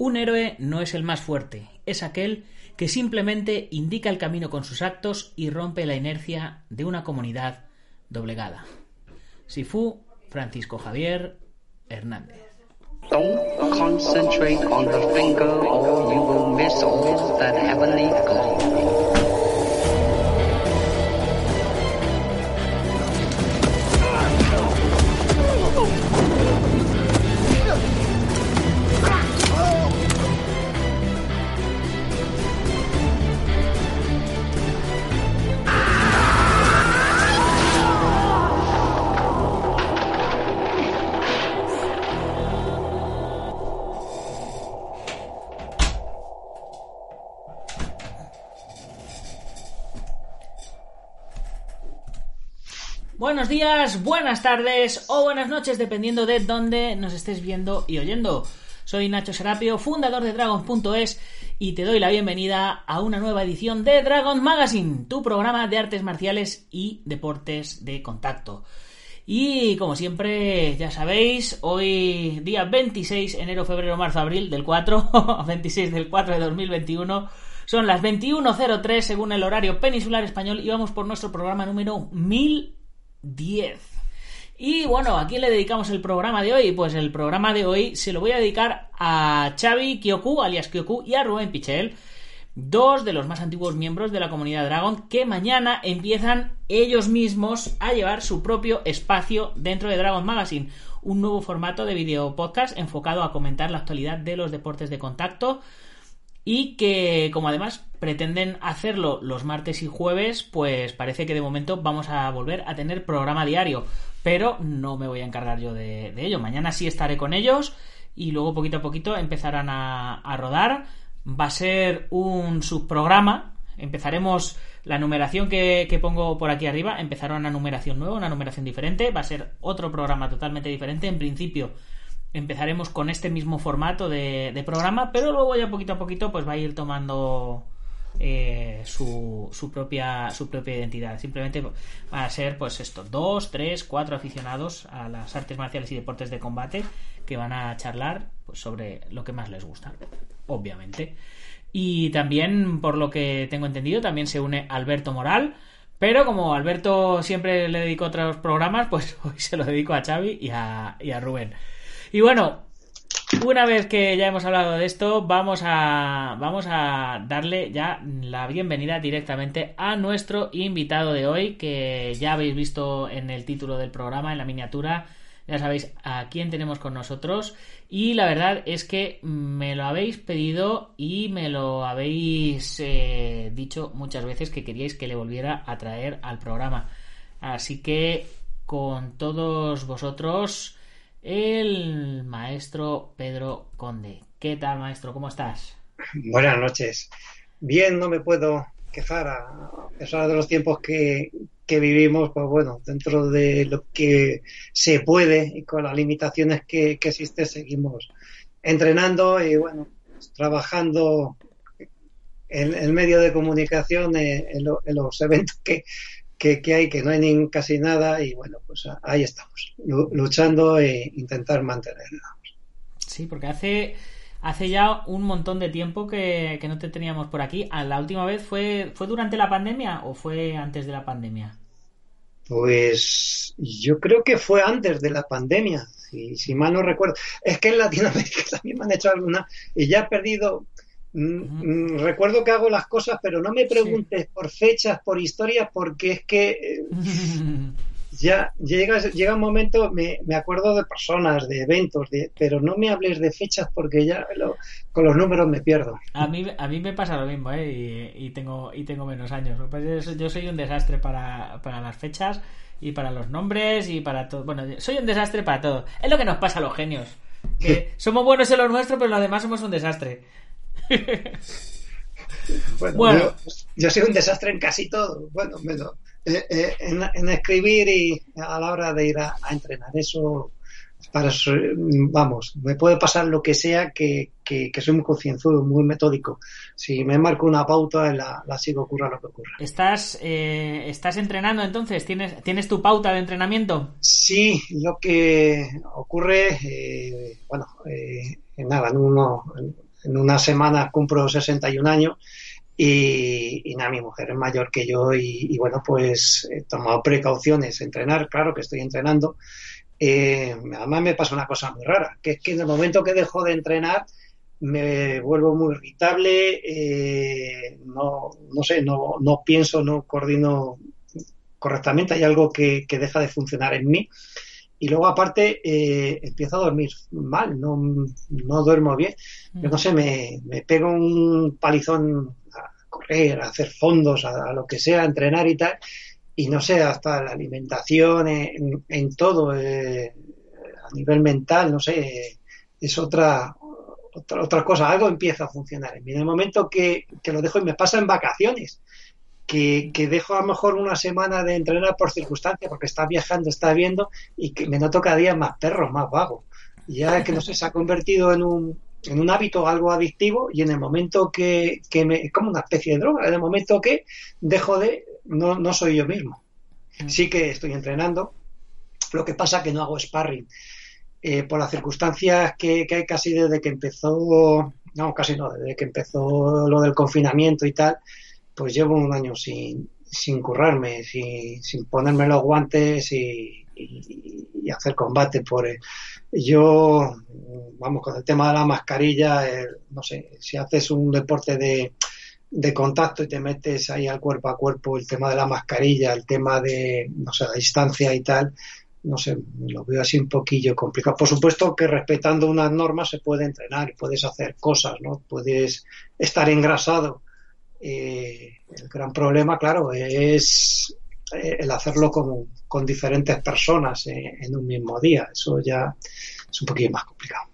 Un héroe no es el más fuerte, es aquel que simplemente indica el camino con sus actos y rompe la inercia de una comunidad doblegada. Sifu Francisco Javier Hernández. Buenas tardes o buenas noches, dependiendo de dónde nos estés viendo y oyendo. Soy Nacho Serapio, fundador de Dragon.es y te doy la bienvenida a una nueva edición de Dragon Magazine, tu programa de artes marciales y deportes de contacto. Y como siempre, ya sabéis, hoy día 26, enero, febrero, marzo, abril del 4, 26 del 4 de 2021, son las 21.03 según el horario peninsular español y vamos por nuestro programa número 1010. Y bueno, ¿a quién le dedicamos el programa de hoy? Pues el programa de hoy se lo voy a dedicar a Xavi Kyoku, alias Kyoku, y a Rubén Pichel, dos de los más antiguos miembros de la comunidad Dragon, que mañana empiezan ellos mismos a llevar su propio espacio dentro de Dragon Magazine, un nuevo formato de video podcast enfocado a comentar la actualidad de los deportes de contacto y que como además pretenden hacerlo los martes y jueves, pues parece que de momento vamos a volver a tener programa diario, pero no me voy a encargar yo de, ello. Mañana sí estaré con ellos y luego poquito a poquito empezarán a, a rodar. Va a ser un subprograma. Empezaremos la numeración que, que pongo por aquí arriba. Empezará una numeración nueva, una numeración diferente. Va a ser otro programa totalmente diferente. En principio empezaremos con este mismo formato de, de programa, pero luego ya poquito a poquito pues va a ir tomando eh, su, su, propia su propia identidad. Simplemente va a ser pues esto, dos, tres, cuatro aficionados a las artes marciales y deportes de combate que van a charlar pues, sobre lo que más les gusta, obviamente. Y también, por lo que tengo entendido, también se une Alberto Moral. Pero como Alberto siempre le dedico otros programas, pues hoy se lo dedico a Xavi y a, y a Rubén. Y bueno, una vez que ya hemos hablado de esto, vamos a, vamos a darle ya la bienvenida directamente a nuestro invitado de hoy, que ya habéis visto en el título del programa, en la miniatura. Ya sabéis a quién tenemos con nosotros. Y la verdad es que me lo habéis pedido y me lo habéis eh, dicho muchas veces que queríais que le volviera a traer al programa. Así que con todos vosotros el maestro Pedro Conde. ¿Qué tal, maestro? ¿Cómo estás? Buenas noches. Bien, no me puedo quejar a pesar de los tiempos que, que vivimos, pues bueno, dentro de lo que se puede y con las limitaciones que, que existen, seguimos entrenando y bueno, trabajando en el medio de comunicación, en, en, lo, en los eventos que, que, que, hay, que no hay ni casi nada y bueno, pues ahí estamos, luchando e intentar mantenerla. Sí, porque hace, hace ya un montón de tiempo que, que, no te teníamos por aquí. ¿La última vez fue, fue durante la pandemia o fue antes de la pandemia? Pues yo creo que fue antes de la pandemia, si, si mal no recuerdo. Es que en Latinoamérica también me han hecho alguna y ya he perdido Mm, recuerdo que hago las cosas, pero no me preguntes sí. por fechas, por historias, porque es que eh, ya llega, llega un momento, me, me, acuerdo de personas, de eventos, de, pero no me hables de fechas porque ya lo, con los números me pierdo. A mí, a mí me pasa lo mismo, ¿eh? y, y, tengo, y tengo menos años. Yo soy un desastre para, para las fechas y para los nombres y para todo. Bueno, soy un desastre para todo. Es lo que nos pasa a los genios. Que somos buenos en lo nuestro, pero lo demás somos un desastre. Bueno, bueno. Yo, yo, soy un desastre en casi todo. Bueno, menos, eh, eh, en, en, escribir y a la hora de ir a, a entrenar. Eso, para vamos, me puede pasar lo que sea que, que, que soy muy concienzudo, muy metódico. Si me marco una pauta, la, la sigo ocurra lo que ocurra. ¿Estás, eh, ¿Estás entrenando entonces? ¿Tienes, ¿Tienes tu pauta de entrenamiento? Sí, lo que ocurre, eh, bueno, nada, no, no en unas semanas cumplo 61 años y, nada, mi mujer es mayor que yo y, bueno, pues he tomado precauciones, entrenar, claro que estoy entrenando. Eh, además me pasa una cosa muy rara, que es que en el momento que dejo de entrenar me vuelvo muy irritable, eh, no, no sé, no, no pienso, no coordino correctamente, hay algo que, que deja de funcionar en mí y luego aparte eh, empiezo a dormir mal, no, no duermo bien. Yo no sé, me, me pego un palizón a correr, a hacer fondos, a, lo que sea, a entrenar y tal, y no sé, hasta la alimentación, en, en todo, eh, a nivel mental, no sé, es otra, otra, otra cosa, algo empieza a funcionar. En el momento que, que lo dejo y me pasa en vacaciones, que, dejo a lo mejor una semana de entrenar por circunstancia, porque está viajando, está viendo, y que me noto cada día más perro, más vago. Ya que no sé, se ha convertido en un, en un hábito algo adictivo y en el momento que, que me, es como una especie de droga, en el momento que dejo de, no, no soy yo mismo. Mm. Sí que estoy entrenando, lo que pasa que no hago sparring. Eh, por las circunstancias que, que, hay casi desde que empezó, no, casi no, desde que empezó lo del confinamiento y tal, pues llevo un año sin, sin currarme, sin, sin ponerme los guantes y, hacer combate por yo vamos con el tema de la mascarilla no sé si haces un deporte de, de contacto y te metes ahí al cuerpo a cuerpo el tema de la mascarilla el tema de no sé la distancia y tal no sé lo veo así un poquillo complicado. Por supuesto que respetando unas normas se puede entrenar y puedes hacer cosas no puedes estar engrasado eh, el gran problema, claro, es eh, el hacerlo con, con diferentes personas en, un mismo día. Eso ya es un poquito más complicado.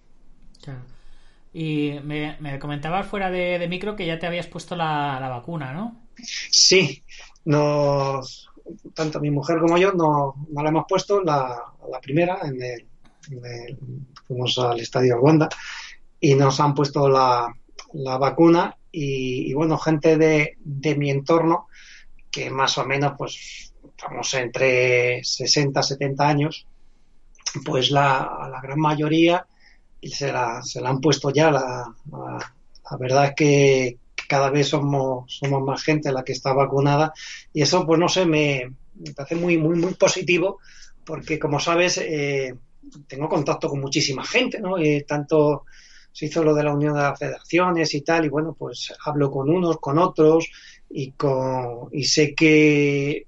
Y me, comentabas fuera de, micro que ya te habías puesto la, vacuna, ¿no? Sí, nos, tanto mi mujer como yo no, no la hemos puesto la, la primera en el, fuimos al estadio Wanda y nos han puesto la, la vacuna y, bueno, gente de, de, mi entorno que más o menos pues estamos entre 60 70 años, pues la, la gran mayoría se la, se la han puesto ya. La, la, verdad es que cada vez somos, somos más gente la que está vacunada y eso pues no sé, me, me parece muy, muy, muy positivo porque como sabes, eh, tengo contacto con muchísima gente, ¿no? Eh, tanto se hizo lo de la unión de las federaciones y tal, y bueno, pues hablo con unos, con otros, y, con, y sé que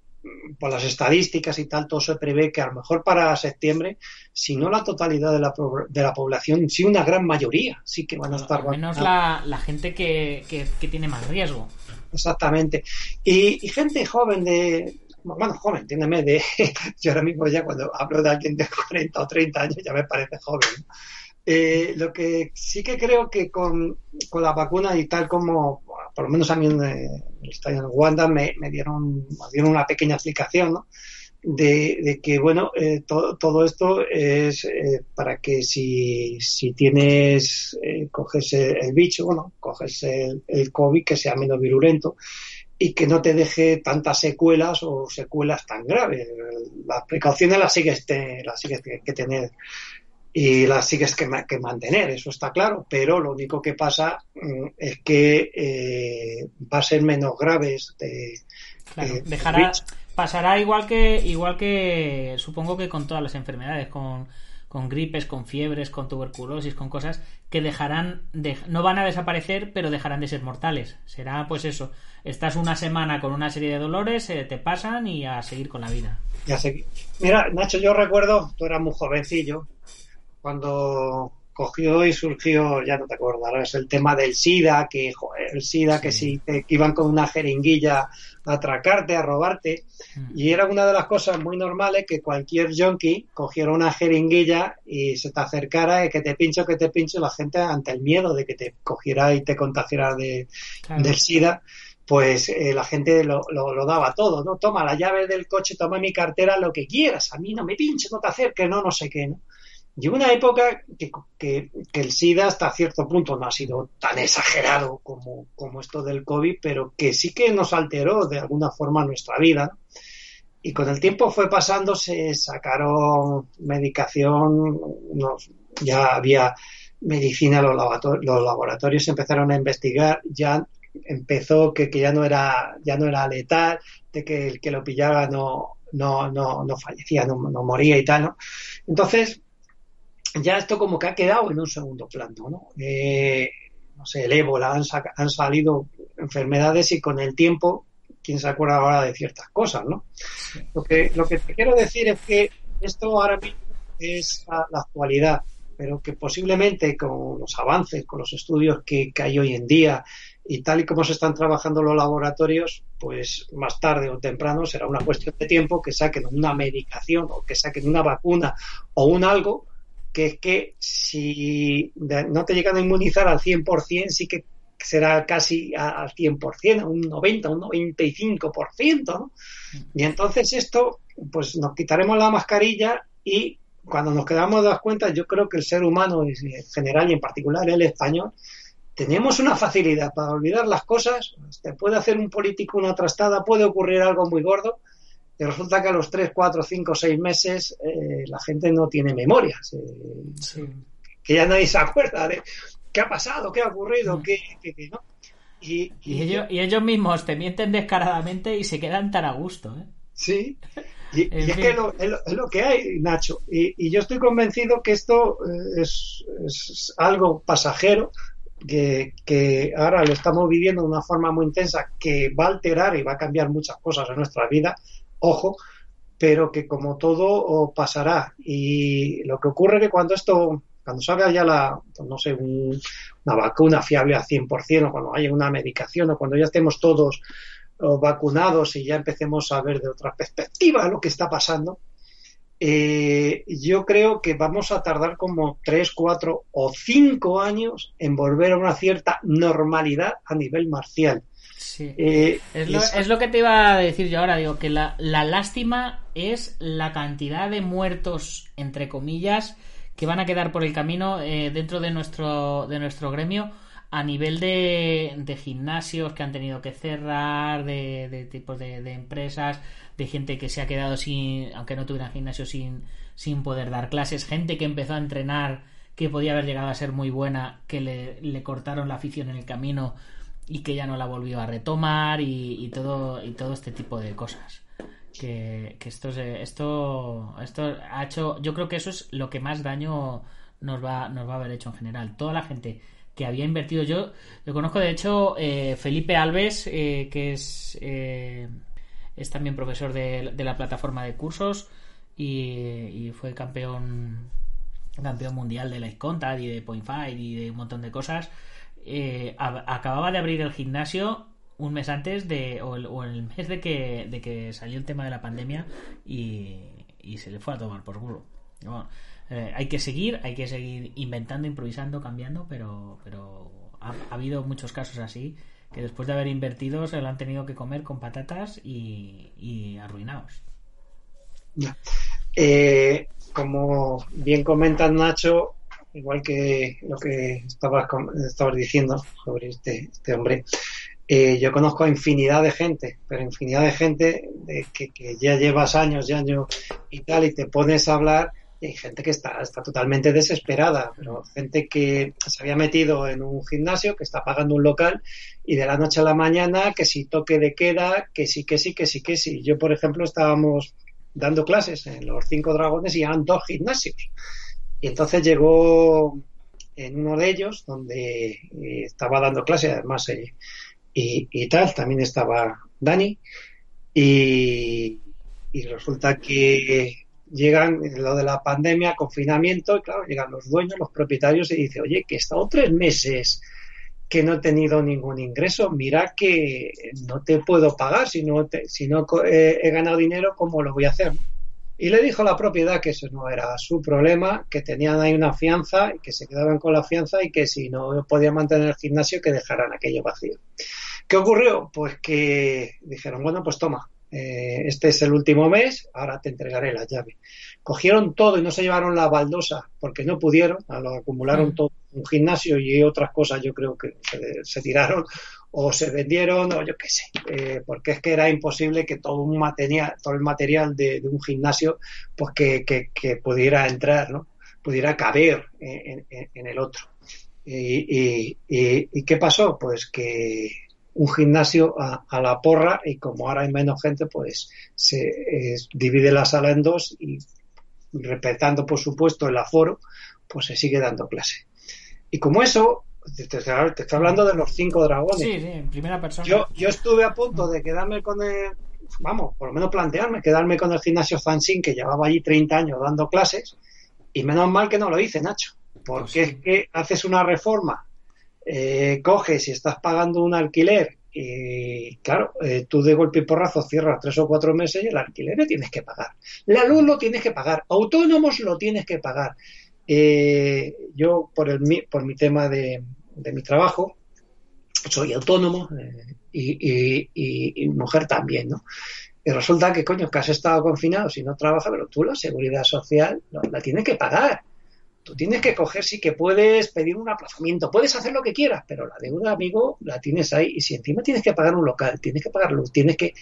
por las estadísticas y tal, todo se prevé que a lo mejor para septiembre, si no la totalidad de la, de la población, sí una gran mayoría, sí que van a estar Al menos la, la, gente que, que, tiene más riesgo. Exactamente. Y, y gente joven de, bueno, joven, entiéndeme, de, yo ahora mismo ya cuando hablo de alguien de 40 o 30 años ya me parece joven. Eh, lo que sí que creo que con, con, la vacuna y tal como, por lo menos a mí en el estadio de Wanda me, me, dieron, me dieron una pequeña explicación, ¿no? De, de, que, bueno, eh, todo, todo esto es eh, para que si, si tienes, eh, coges el, bicho, bueno, coges el, el, COVID, que sea menos virulento y que no te deje tantas secuelas o secuelas tan graves. Las precauciones las sigues, te, las sigues que tener y las sigues que, que, mantener, eso está claro, pero lo único que pasa mm, es que eh, va a ser menos graves. De, dejará, pasará igual que, igual que supongo que con todas las enfermedades, con, con gripes, con fiebres, con tuberculosis, con cosas que dejarán, de, no van a desaparecer, pero dejarán de ser mortales. Será pues eso, estás una semana con una serie de dolores, eh, te pasan y a seguir con la vida. Ya sé. Mira, Nacho, yo recuerdo, tú eras muy jovencillo, cuando cogió y surgió, ya no te acordarás, el tema del SIDA, que el SIDA, que si te iban con una jeringuilla a atracarte, a robarte, mm. y era una de las cosas muy normales que cualquier junkie cogiera una jeringuilla y se te acercara y que te pincho, que te pincho, la gente ante el miedo de que te cogiera y te contagiara de, del SIDA, pues eh, la gente lo, lo, daba todo, ¿no? Toma la llave del coche, toma mi cartera, lo que quieras, a mí no me pinches, no te acerques, no, no sé qué, ¿no? Llegó una época que, que, el SIDA hasta cierto punto no ha sido tan exagerado como, como esto del COVID, pero que sí que nos alteró de alguna forma nuestra vida. Y con el tiempo fue pasando, se sacaron medicación, ya había medicina, los, laboratorios empezaron a investigar, ya empezó que, ya no era ya no era letal, de que el que lo pillaba no, no, no, no fallecía, no, moría y tal, ¿no? Entonces, ya esto como que ha quedado en un segundo plano, ¿no? Eh, no sé, el ébola, han, han, salido enfermedades y con el tiempo, quién se acuerda ahora de ciertas cosas, ¿no? Lo que, lo que te quiero decir es que esto ahora mismo es la, actualidad, pero que posiblemente con los avances, con los estudios que, que hay hoy en día y tal y como se están trabajando los laboratorios, pues más tarde o temprano será una cuestión de tiempo que saquen una medicación o que saquen una vacuna o un algo que es que si no te llegan a inmunizar al 100%, sí que será casi al 100%, un 90, un 95%, ¿no? Y entonces esto, pues nos quitaremos la mascarilla y cuando nos quedamos de las cuentas, yo creo que el ser humano en general y en particular el español, tenemos una facilidad para olvidar las cosas, te puede hacer un político una trastada, puede ocurrir algo muy gordo, y resulta que a los 3, 4, 5, 6 meses eh, la gente no tiene memoria, que ya nadie se acuerda de qué ha pasado, qué ha ocurrido, mm. qué, no. Y, ellos, y, ellos, mismos te mienten descaradamente y se quedan tan a gusto. ¿eh? Sí, y, es que es lo, que hay, Nacho. Y, yo estoy convencido que esto eh, es, es algo pasajero, que, ahora lo estamos viviendo de una forma muy intensa que va a alterar y va a cambiar muchas cosas en nuestra vida, ojo, pero que como todo pasará. Y lo que ocurre es que cuando esto, cuando salga ya la, no sé, una vacuna fiable al 100% o cuando haya una medicación o cuando ya estemos todos vacunados y ya empecemos a ver de otra perspectiva lo que está pasando, eh, yo creo que vamos a tardar como tres, cuatro o cinco años en volver a una cierta normalidad a nivel marcial. Eh, es, lo, que te iba a decir yo ahora, digo que la, lástima es la cantidad de muertos, entre comillas, que van a quedar por el camino eh, dentro de nuestro, de nuestro gremio a nivel de, de gimnasios que han tenido que cerrar, de, de tipos de, de empresas, de gente que se ha quedado sin, aunque no tuviera gimnasio, sin, sin poder dar clases, gente que empezó a entrenar que podía haber llegado a ser muy buena, que le, cortaron la afición en el camino y que ya no la volvió a retomar y, todo y todo este tipo de cosas que, esto esto esto ha hecho yo creo que eso es lo que más daño nos va nos va a haber hecho en general toda la gente que había invertido yo yo conozco de hecho eh, Felipe Alves eh, que es eh, es también profesor de, la plataforma de cursos y, fue campeón campeón mundial de la Contact y de Point Five y de un montón de cosas. Eh, acababa de abrir el gimnasio un mes antes de o el, mes de que, de que salió el tema de la pandemia y, se le fue a tomar por culo. Eh, hay que seguir, hay que seguir inventando, improvisando, cambiando, pero, pero ha habido muchos casos así que después de haber invertido se lo han tenido que comer con patatas y, arruinados. Eh, como bien comenta Nacho, igual que lo que estabas, diciendo sobre este, este hombre, eh, yo conozco a infinidad de gente, pero infinidad de gente de que, que, ya llevas años y años y tal, y te pones a hablar y hay gente que está, está totalmente desesperada, pero gente que se había metido en un gimnasio, que está pagando un local y de la noche a la mañana que si toque de queda, que sí, que sí, que sí, que sí. Yo, por ejemplo, estábamos dando clases en los cinco dragones y eran dos gimnasios. Y entonces llegó en uno de ellos, donde eh, estaba dando clases, además, eh, y, y, tal, también estaba Dani, y, y resulta que llegan lo de la pandemia, confinamiento, y claro, llegan los dueños, los propietarios y dicen, oye, que he estado tres meses que no he tenido ningún ingreso, mira que no te puedo pagar, si no, si no he, ganado dinero, ¿cómo lo voy a hacer? Y le dijo a la propiedad que eso no era su problema, que tenían ahí una fianza y que se quedaban con la fianza y que si no podían mantener el gimnasio, que dejaran aquello vacío. ¿Qué ocurrió? Pues que dijeron, bueno, pues toma, eh, este es el último mes, ahora te entregaré la llave. Cogieron todo y no se llevaron la baldosa porque no pudieron, lo acumularon mm. todo un gimnasio y otras cosas yo creo que se, tiraron o se vendieron o yo qué sé, eh, porque es que era imposible que todo un material, todo el material de, un gimnasio pues que, pudiera entrar, ¿no? pudiera caber en, el otro. Y, qué pasó? Pues que un gimnasio a, la porra y como ahora hay menos gente, pues se divide la sala en dos y respetando por supuesto el aforo, pues se sigue dando clase. Y como eso, te, estoy hablando de los cinco dragones. Sí, sí, en primera persona. Yo, yo estuve a punto de quedarme con el, vamos, por lo menos plantearme, quedarme con el gimnasio Fansin, que llevaba allí 30 años dando clases, y menos mal que no lo hice, Nacho, porque pues es que haces una reforma, eh, coges y estás pagando un alquiler, y claro, eh, tú de golpe y porrazo cierras tres o cuatro meses y el alquiler lo tienes que pagar. La luz lo tienes que pagar, autónomos lo tienes que pagar. Eh, yo, por, el, por mi tema de, mi trabajo, soy autónomo eh, y, mujer también, ¿no? Y resulta que, coño, que has estado confinado si no trabajas, pero tú la seguridad social la tienes que pagar. Tú tienes que coger, sí que puedes pedir un aplazamiento, puedes hacer lo que quieras, pero la deuda, amigo, la tienes ahí. Y si encima tienes que pagar un local, tienes que pagar luz, tienes que.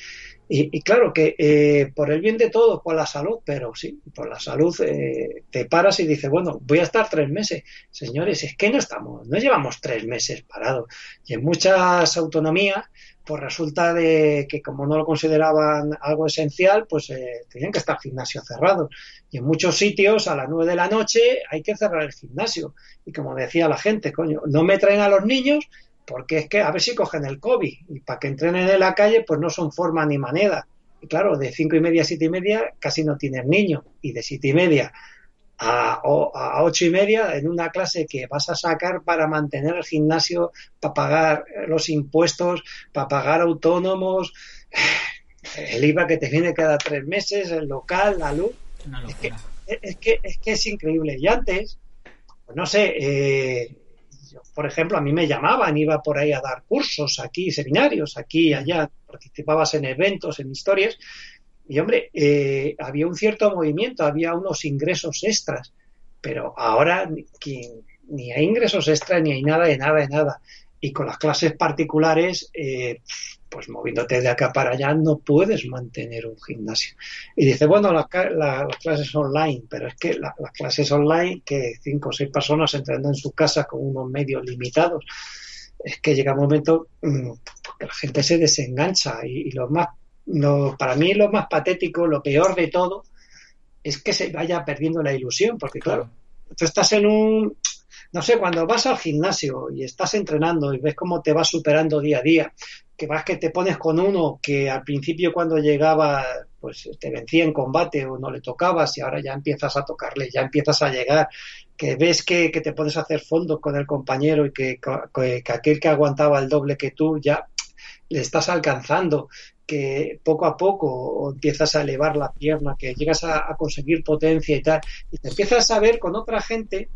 Y, claro que eh, por el bien de todos, por la salud, pero sí, por la salud eh, te paras y dices, bueno, voy a estar tres meses. Señores, es que no estamos, no llevamos tres meses parados. Y en muchas autonomías pues resulta de que como no lo consideraban algo esencial, pues eh, tenían que estar gimnasio cerrados. Y en muchos sitios a las nueve de la noche hay que cerrar el gimnasio. Y como decía la gente, coño, no me traen a los niños porque es que a ver si cogen el COVID. Y para que entrenen en la calle, pues no son forma ni manera. Y claro, de cinco y media a siete y media casi no tienen niños. Y de siete y media a, a, ocho y media en una clase que vas a sacar para mantener el gimnasio, para pagar los impuestos, para pagar autónomos, el IVA que te viene cada tres meses, el local, la luz. Es que, es que, es que, es increíble. Y antes, pues no sé, eh, por ejemplo, a mí me llamaban, iba por ahí a dar cursos aquí, seminarios, aquí allá, participabas en eventos, en historias, y hombre, eh, había un cierto movimiento, había unos ingresos extras, pero ahora ni, hay ingresos extras, ni hay nada de nada de nada. Y con las clases particulares, eh, pues moviéndote de acá para allá, no puedes mantener un gimnasio. Y dice, bueno, las clases online, pero es que las clases online, que cinco o seis personas entrando en su casa con unos medios limitados, es que llega un momento mm, que la gente se desengancha y, y los más para mí lo más patético, lo peor de todo, es que se vaya perdiendo la ilusión, porque claro, tú estás en un, no sé, cuando vas al gimnasio y estás entrenando y ves cómo te vas superando día a día, que vas que te pones con uno que al principio cuando llegaba pues te vencía en combate o no le tocabas y ahora ya empiezas a tocarle, ya empiezas a llegar, que ves que, te puedes hacer fondos con el compañero y que, que aquel que aguantaba el doble que tú ya le estás alcanzando, que poco a poco empiezas a elevar la pierna, que llegas a, conseguir potencia y tal, y te empiezas a ver con otra gente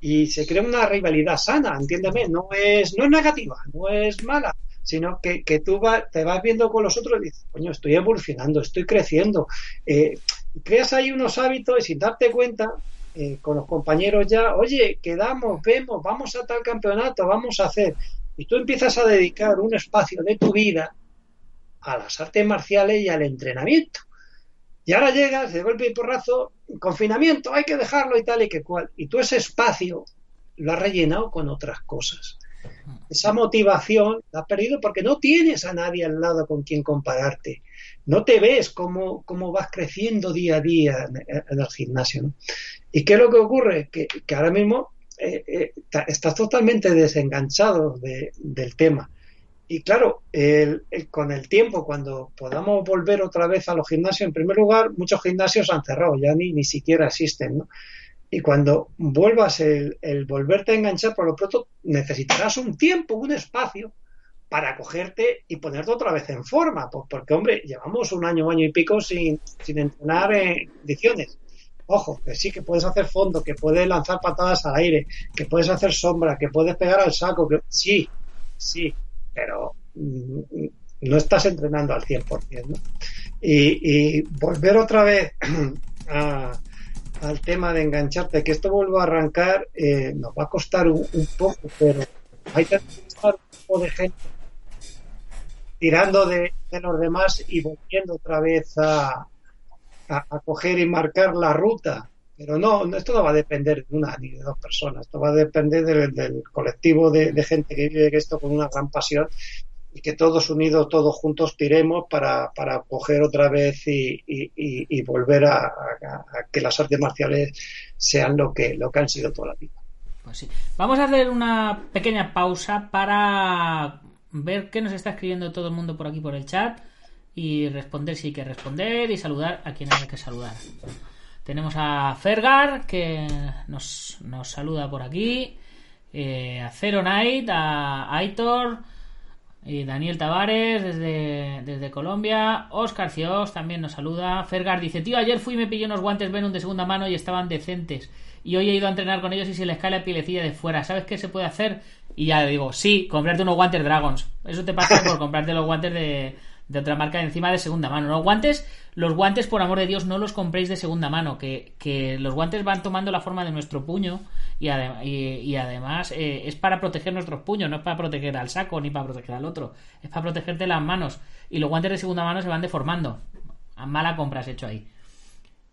y se crea una rivalidad sana, entiéndeme, no es, no es negativa, no es mala, sino que, que tú te vas viendo con los otros y dices, coño, estoy evolucionando, estoy creciendo. Eh, creas ahí unos hábitos y sin darte cuenta, eh, con los compañeros ya, oye, quedamos, vemos, vamos a tal campeonato, vamos a hacer. Y tú empiezas a dedicar un espacio de tu vida a las artes marciales y al entrenamiento. Y ahora llegas de golpe y porrazo, confinamiento, hay que dejarlo y tal y que cual. Y tú ese espacio lo has rellenado con otras cosas. Esa motivación la has perdido porque no tienes a nadie al lado con quien compararte. No te ves cómo, cómo vas creciendo día a día en, el gimnasio. ¿Y qué es lo que ocurre? Que, ahora mismo eh, eh, estás totalmente desenganchado del tema. Y claro, con el tiempo, cuando podamos volver otra vez a los gimnasios, en primer lugar, muchos gimnasios han cerrado, ya ni, ni siquiera existen, ¿no? Y cuando vuelvas el, volverte a enganchar, por lo pronto necesitarás un tiempo, un espacio para cogerte y ponerte otra vez en forma. Porque, hombre, llevamos un año, año y pico sin, sin entrenar en condiciones. Ojo, que sí, que puedes hacer fondo, que puedes lanzar patadas al aire, que puedes hacer sombra, que puedes pegar al saco, que sí, sí, pero mm, no estás entrenando al 100%. ¿no? Y, y, volver otra vez al tema de engancharte, que esto vuelva a arrancar, eh, nos va a costar un, poco, pero hay que estar un poco de gente tirando de, los demás y volviendo otra vez a, a, coger y marcar la ruta. Pero no, esto no va a depender de una ni de dos personas, esto va a depender del, colectivo de, gente que vive esto con una gran pasión y que todos unidos, todos juntos tiremos para, para coger otra vez y, volver a, que las artes marciales sean lo que, lo que han sido toda la vida. Pues sí. Vamos a hacer una pequeña pausa para ver qué nos está escribiendo todo el mundo por aquí por el chat y responder si hay que responder y saludar a quien hay que saludar. Tenemos a Fergar que nos, nos saluda por aquí, eh, a Zero Night, a Aitor, y Daniel Tavares desde, desde Colombia. Oscar Cios también nos saluda. Fergar dice: Tío, ayer fui y me pillé unos guantes Venom de segunda mano y estaban decentes. Y hoy he ido a entrenar con ellos y se les cae la pilecilla de fuera. ¿Sabes qué se puede hacer? Y ya le digo: Sí, comprarte unos guantes Dragons. Eso te pasa por comprarte los guantes de, de otra marca encima de segunda mano. Los guantes, los guantes, por amor de Dios, no los compréis de segunda mano. Que, que los guantes van tomando la forma de nuestro puño y, además eh, es para proteger nuestros puños, no es para proteger al saco ni para proteger al otro, es para protegerte las manos. Y los guantes de segunda mano se van deformando. A mala compra has hecho ahí.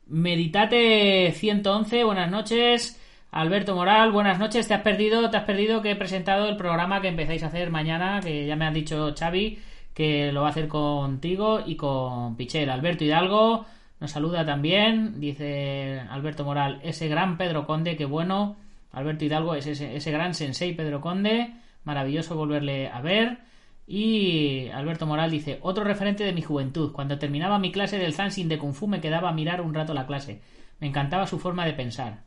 Meditate 111, buenas noches. Alberto Moral, buenas noches. Te has perdido, te has perdido que he presentado el programa que empezáis a hacer mañana, que ya me ha dicho Xavi que lo va a hacer contigo y con Pichel. Alberto Hidalgo nos saluda también, dice Alberto Moral, ese gran Pedro Conde, que bueno. Alberto Hidalgo es ese, gran sensei Pedro Conde, maravilloso volverle a ver. Y Alberto Moral dice, otro referente de mi juventud. Cuando terminaba mi clase del Zansin de Kung Fu me quedaba a mirar un rato la clase. Me encantaba su forma de pensar.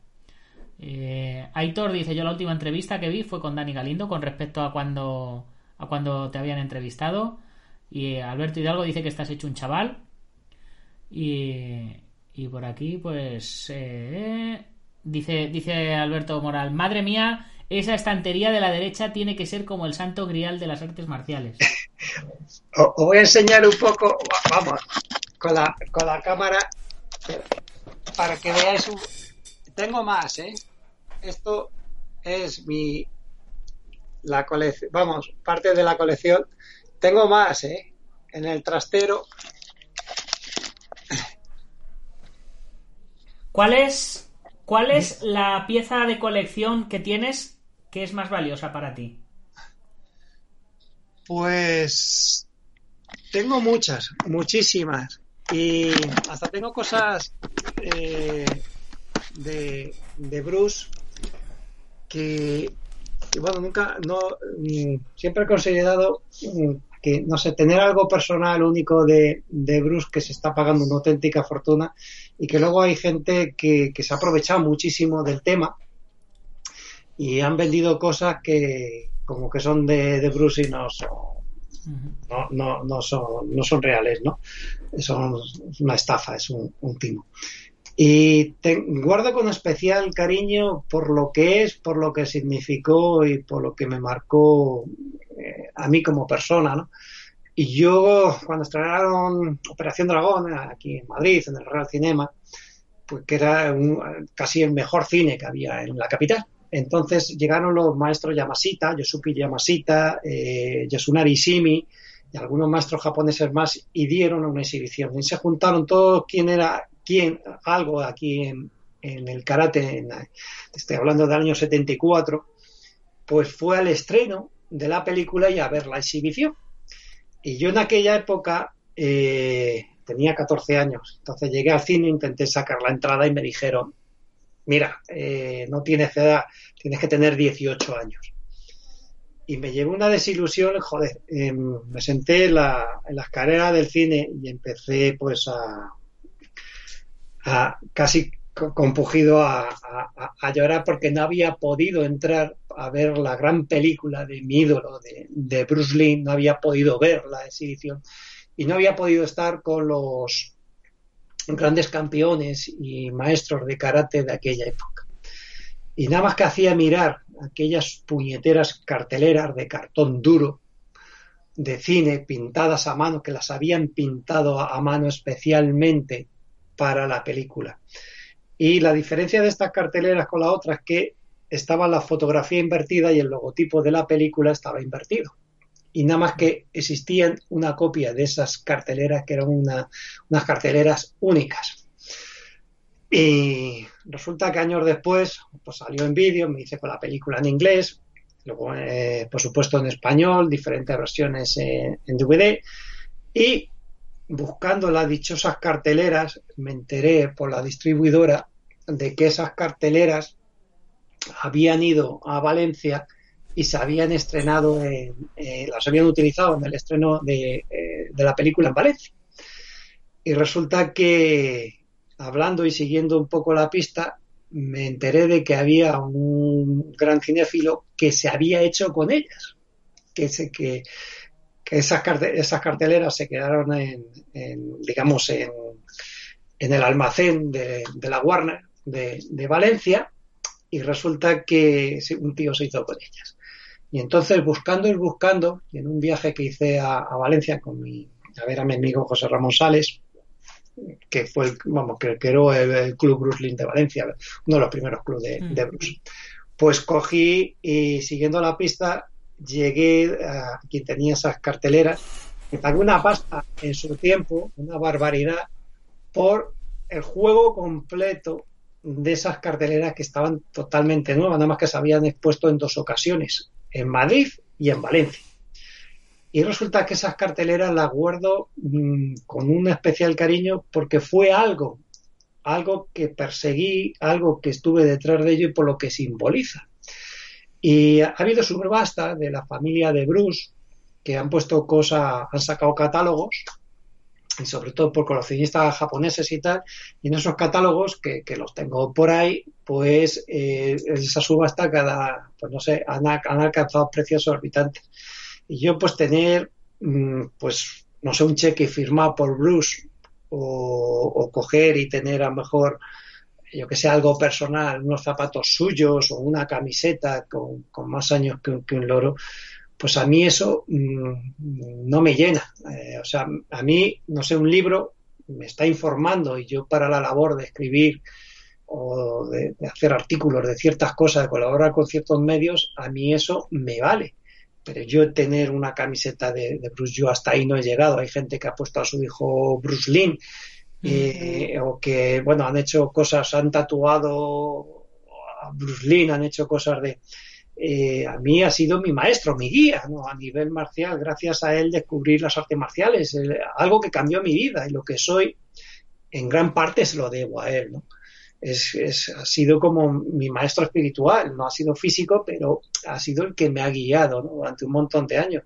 Eh, Aitor dice, yo la última entrevista que vi fue con Dani Galindo con respecto a cuando, a cuando te habían entrevistado. Y Alberto Hidalgo dice que estás hecho un chaval. Y, y por aquí, pues... Eh, Dice, dice Alberto Moral, madre mía, esa estantería de la derecha tiene que ser como el santo grial de las artes marciales. Os voy a enseñar un poco, vamos, con la, con la cámara, para que veáis un... Tengo más, ¿eh? Esto es mi... La colección, vamos, parte de la colección. Tengo más, ¿eh? En el trastero. ¿Cuál es ¿Cuál es la pieza de colección que tienes que es más valiosa para ti? Pues tengo muchas, muchísimas. Y hasta tengo cosas eh, de, de, Bruce que, bueno, nunca, no, mm, siempre he considerado mm, que, no sé, tener algo personal único de, de Bruce que se está pagando una auténtica fortuna y que luego hay gente que, se ha aprovechado muchísimo del tema y han vendido cosas que como que son de, de Bruce y no son, no, no, son, no son reales, ¿no? Son una estafa, es un, timo. Y guardo con especial cariño por lo que es, por lo que significó y por lo que me marcó eh, a mí como persona, ¿no? Y yo, cuando estrenaron Operación Dragón aquí en Madrid, en el Real Cinema, pues que era casi el mejor cine que había en la capital. Entonces llegaron los maestros Yamashita, Yosuke Yamashita, eh, Yasunari Shimi y algunos maestros japoneses más y dieron una exhibición. Y se juntaron todos quién era quién, algo aquí en, el karate, estoy hablando del año 74, pues fue al estreno de la película y a ver la exhibición. Y yo en aquella época eh, tenía 14 años. Entonces llegué al cine, intenté sacar la entrada y me dijeron, mira, eh, no tienes edad, tienes que tener 18 años. Y me llevó una desilusión, joder, em, me senté en la, en la escalera del cine y empecé pues a, a casi compugido a, a, llorar porque no había podido entrar a ver la gran película de mi ídolo, de, Bruce Lee, no había podido ver la exhibición y no había podido estar con los grandes campeones y maestros de karate de aquella época. Y nada más que hacía mirar aquellas puñeteras carteleras de cartón duro de cine pintadas a mano, que las habían pintado a mano especialmente para la película. Y la diferencia de estas carteleras con la otra es que estaba la fotografía invertida y el logotipo de la película estaba invertido. Y nada más que existían una copia de esas carteleras que eran unas carteleras únicas. Y resulta que años después pues salió en vídeo, me hice con la película en inglés, luego eh, por supuesto en español, diferentes versiones en DVD y buscando las dichosas carteleras me enteré por la distribuidora de que esas carteleras habían ido a Valencia y se habían estrenado, en, eh, las habían utilizado en el estreno de, eh, de la película en Valencia. Y resulta que hablando y siguiendo un poco la pista, me enteré de que había un gran cinéfilo que se había hecho con ellas, que, se, que, que esas, esas, carteleras se quedaron en, en digamos, en, en, el almacén de, de la Warner de, de, Valencia y resulta que un tío se hizo con ellas. Y entonces, buscando y buscando, en un viaje que hice a, a Valencia con mi, a ver a mi amigo José Ramón Sales, que fue el, vamos, que creó el, el, club Bruce Lynn de Valencia, uno de los primeros clubes de, mm. de, Bruce. Pues cogí y siguiendo la pista llegué a quien tenía esas carteleras, que pagué una pasta en su tiempo, una barbaridad, por el juego completo de esas carteleras que estaban totalmente nuevas, nada más que se habían expuesto en dos ocasiones, en Madrid y en Valencia. Y resulta que esas carteleras las guardo mmm, con un especial cariño porque fue algo, algo que perseguí, algo que estuve detrás de ello y por lo que simboliza. Y ha habido subasta de la familia de Bruce que han puesto cosas, han sacado catálogos y sobre todo por coleccionistas japoneses y tal, y en esos catálogos que, que los tengo por ahí, pues eh, esa subasta cada, pues no sé, han, han alcanzado precios exorbitantes. Y yo pues tener mm, pues no sé un cheque firmado por Bruce o, o, coger y tener a lo mejor yo que sé algo personal unos zapatos suyos o una camiseta con, más años que un, loro pues a mí eso mmm, no me llena eh, o sea a mí no sé un libro me está informando y yo para la labor de escribir o de, de hacer artículos de ciertas cosas de colaborar con ciertos medios a mí eso me vale pero yo tener una camiseta de, de, Bruce, yo hasta ahí no he llegado. Hay gente que ha puesto a su hijo Bruce Lynn, eh, o que, bueno, han hecho cosas, han tatuado a Bruce Lynn, han hecho cosas de... Eh, a mí ha sido mi maestro, mi guía, ¿no? A nivel marcial, gracias a él descubrir las artes marciales, el, algo que cambió mi vida y lo que soy, en gran parte se lo debo a él, ¿no? es, es, ha sido como mi maestro espiritual, no ha sido físico, pero ha sido el que me ha guiado ¿no? durante un montón de años.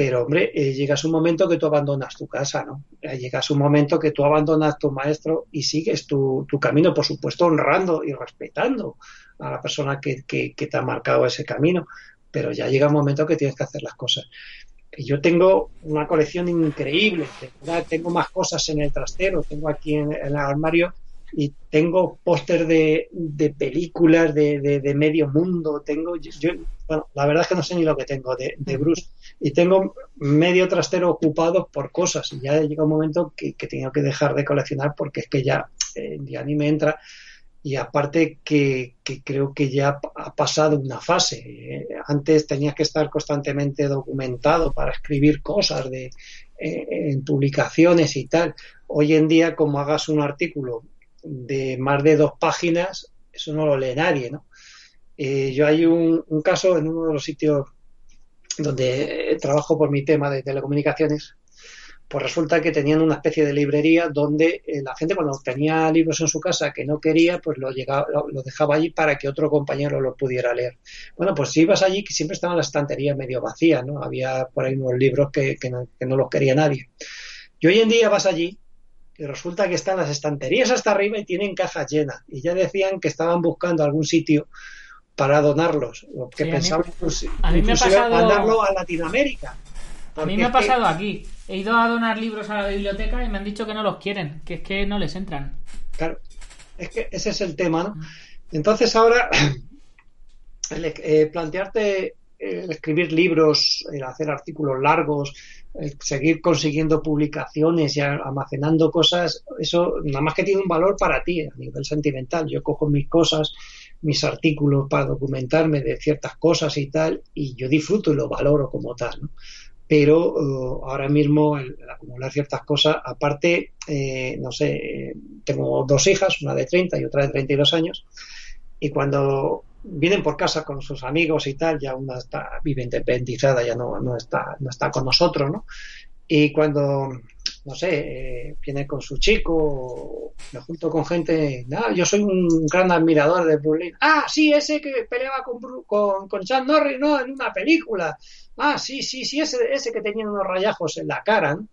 Pero, hombre, eh, llegas un momento que tú abandonas tu casa, ¿no? Eh, llegas un momento que tú abandonas tu maestro y sigues tu, camino, por supuesto, honrando y respetando a la persona que, que, te ha marcado ese camino. Pero ya llega un momento que tienes que hacer las cosas. Yo tengo una colección increíble, tengo más cosas en el trastero, tengo aquí en el armario y tengo póster de, de, películas de, de, de, medio mundo, tengo, yo, bueno, la verdad es que no sé ni lo que tengo de, de Bruce, y tengo medio trastero ocupado por cosas, y ya llega un momento que, que tengo que dejar de coleccionar porque es que ya, eh, ya ni me entra, y aparte que, que, creo que ya ha pasado una fase. Eh, antes tenías que estar constantemente documentado para escribir cosas de, eh, en publicaciones y tal. Hoy en día, como hagas un artículo de más de dos páginas, eso no lo lee nadie, ¿no? Eh, yo hay un, caso en uno de los sitios donde trabajo por mi tema de telecomunicaciones, pues resulta que tenían una especie de librería donde eh, la gente cuando tenía libros en su casa que no quería, pues lo, llegaba, dejaba allí para que otro compañero lo pudiera leer. Bueno, pues si ibas allí, que siempre estaban las estanterías medio vacías, ¿no? Había por ahí unos libros que, que, no, que no los quería nadie. Y hoy en día vas allí y resulta que están las estanterías hasta arriba y tienen cajas llenas. Y ya decían que estaban buscando algún sitio para donarlos, que sí, pensaban a mí, a mí me ha pasado, mandarlo a Latinoamérica. A mí me ha pasado que, aquí. He ido a donar libros a la biblioteca y me han dicho que no los quieren, que es que no les entran. Claro, es que ese es el tema, ¿no? Entonces ahora, el, eh, plantearte el escribir libros, el hacer artículos largos, seguir consiguiendo publicaciones y almacenando cosas, eso nada más que tiene un valor para ti a nivel sentimental. Yo cojo mis cosas, mis artículos para documentarme de ciertas cosas y tal, y yo disfruto y lo valoro como tal. pero uh, ahora mismo el, acumular ciertas cosas, aparte, eh, no sé, tengo dos hijas, una de 30 y otra de 32 años, y cuando vienen por casa con sus amigos y tal, ya una está, vive independizada, ya no, no, está, no está con nosotros, ¿no? Y cuando, no sé, eh, viene con su chico, me junto con gente, yo soy un gran admirador de Bruce Ah, sí, ese que peleaba con, con, con Chuck Norris, ¿no? En una película. Ah, sí, sí, sí, ese, ese que tenía unos rayajos en la cara, ¿no?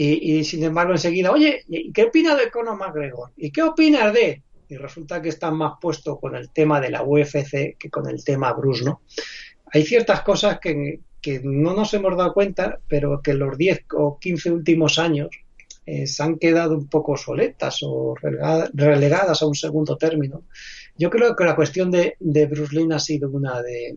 Y, sin embargo enseguida, oye, ¿y qué opina de Conor McGregor? ¿Y qué opinas de? Y resulta que están más puestos con el tema de la UFC que con el tema Bruce, ¿no? Hay ciertas cosas que, que no nos hemos dado cuenta, pero que los 10 o 15 últimos años eh, se han quedado un poco soletas o relegadas a un segundo término. Yo creo que la cuestión de, de Bruce Lee ha sido una de,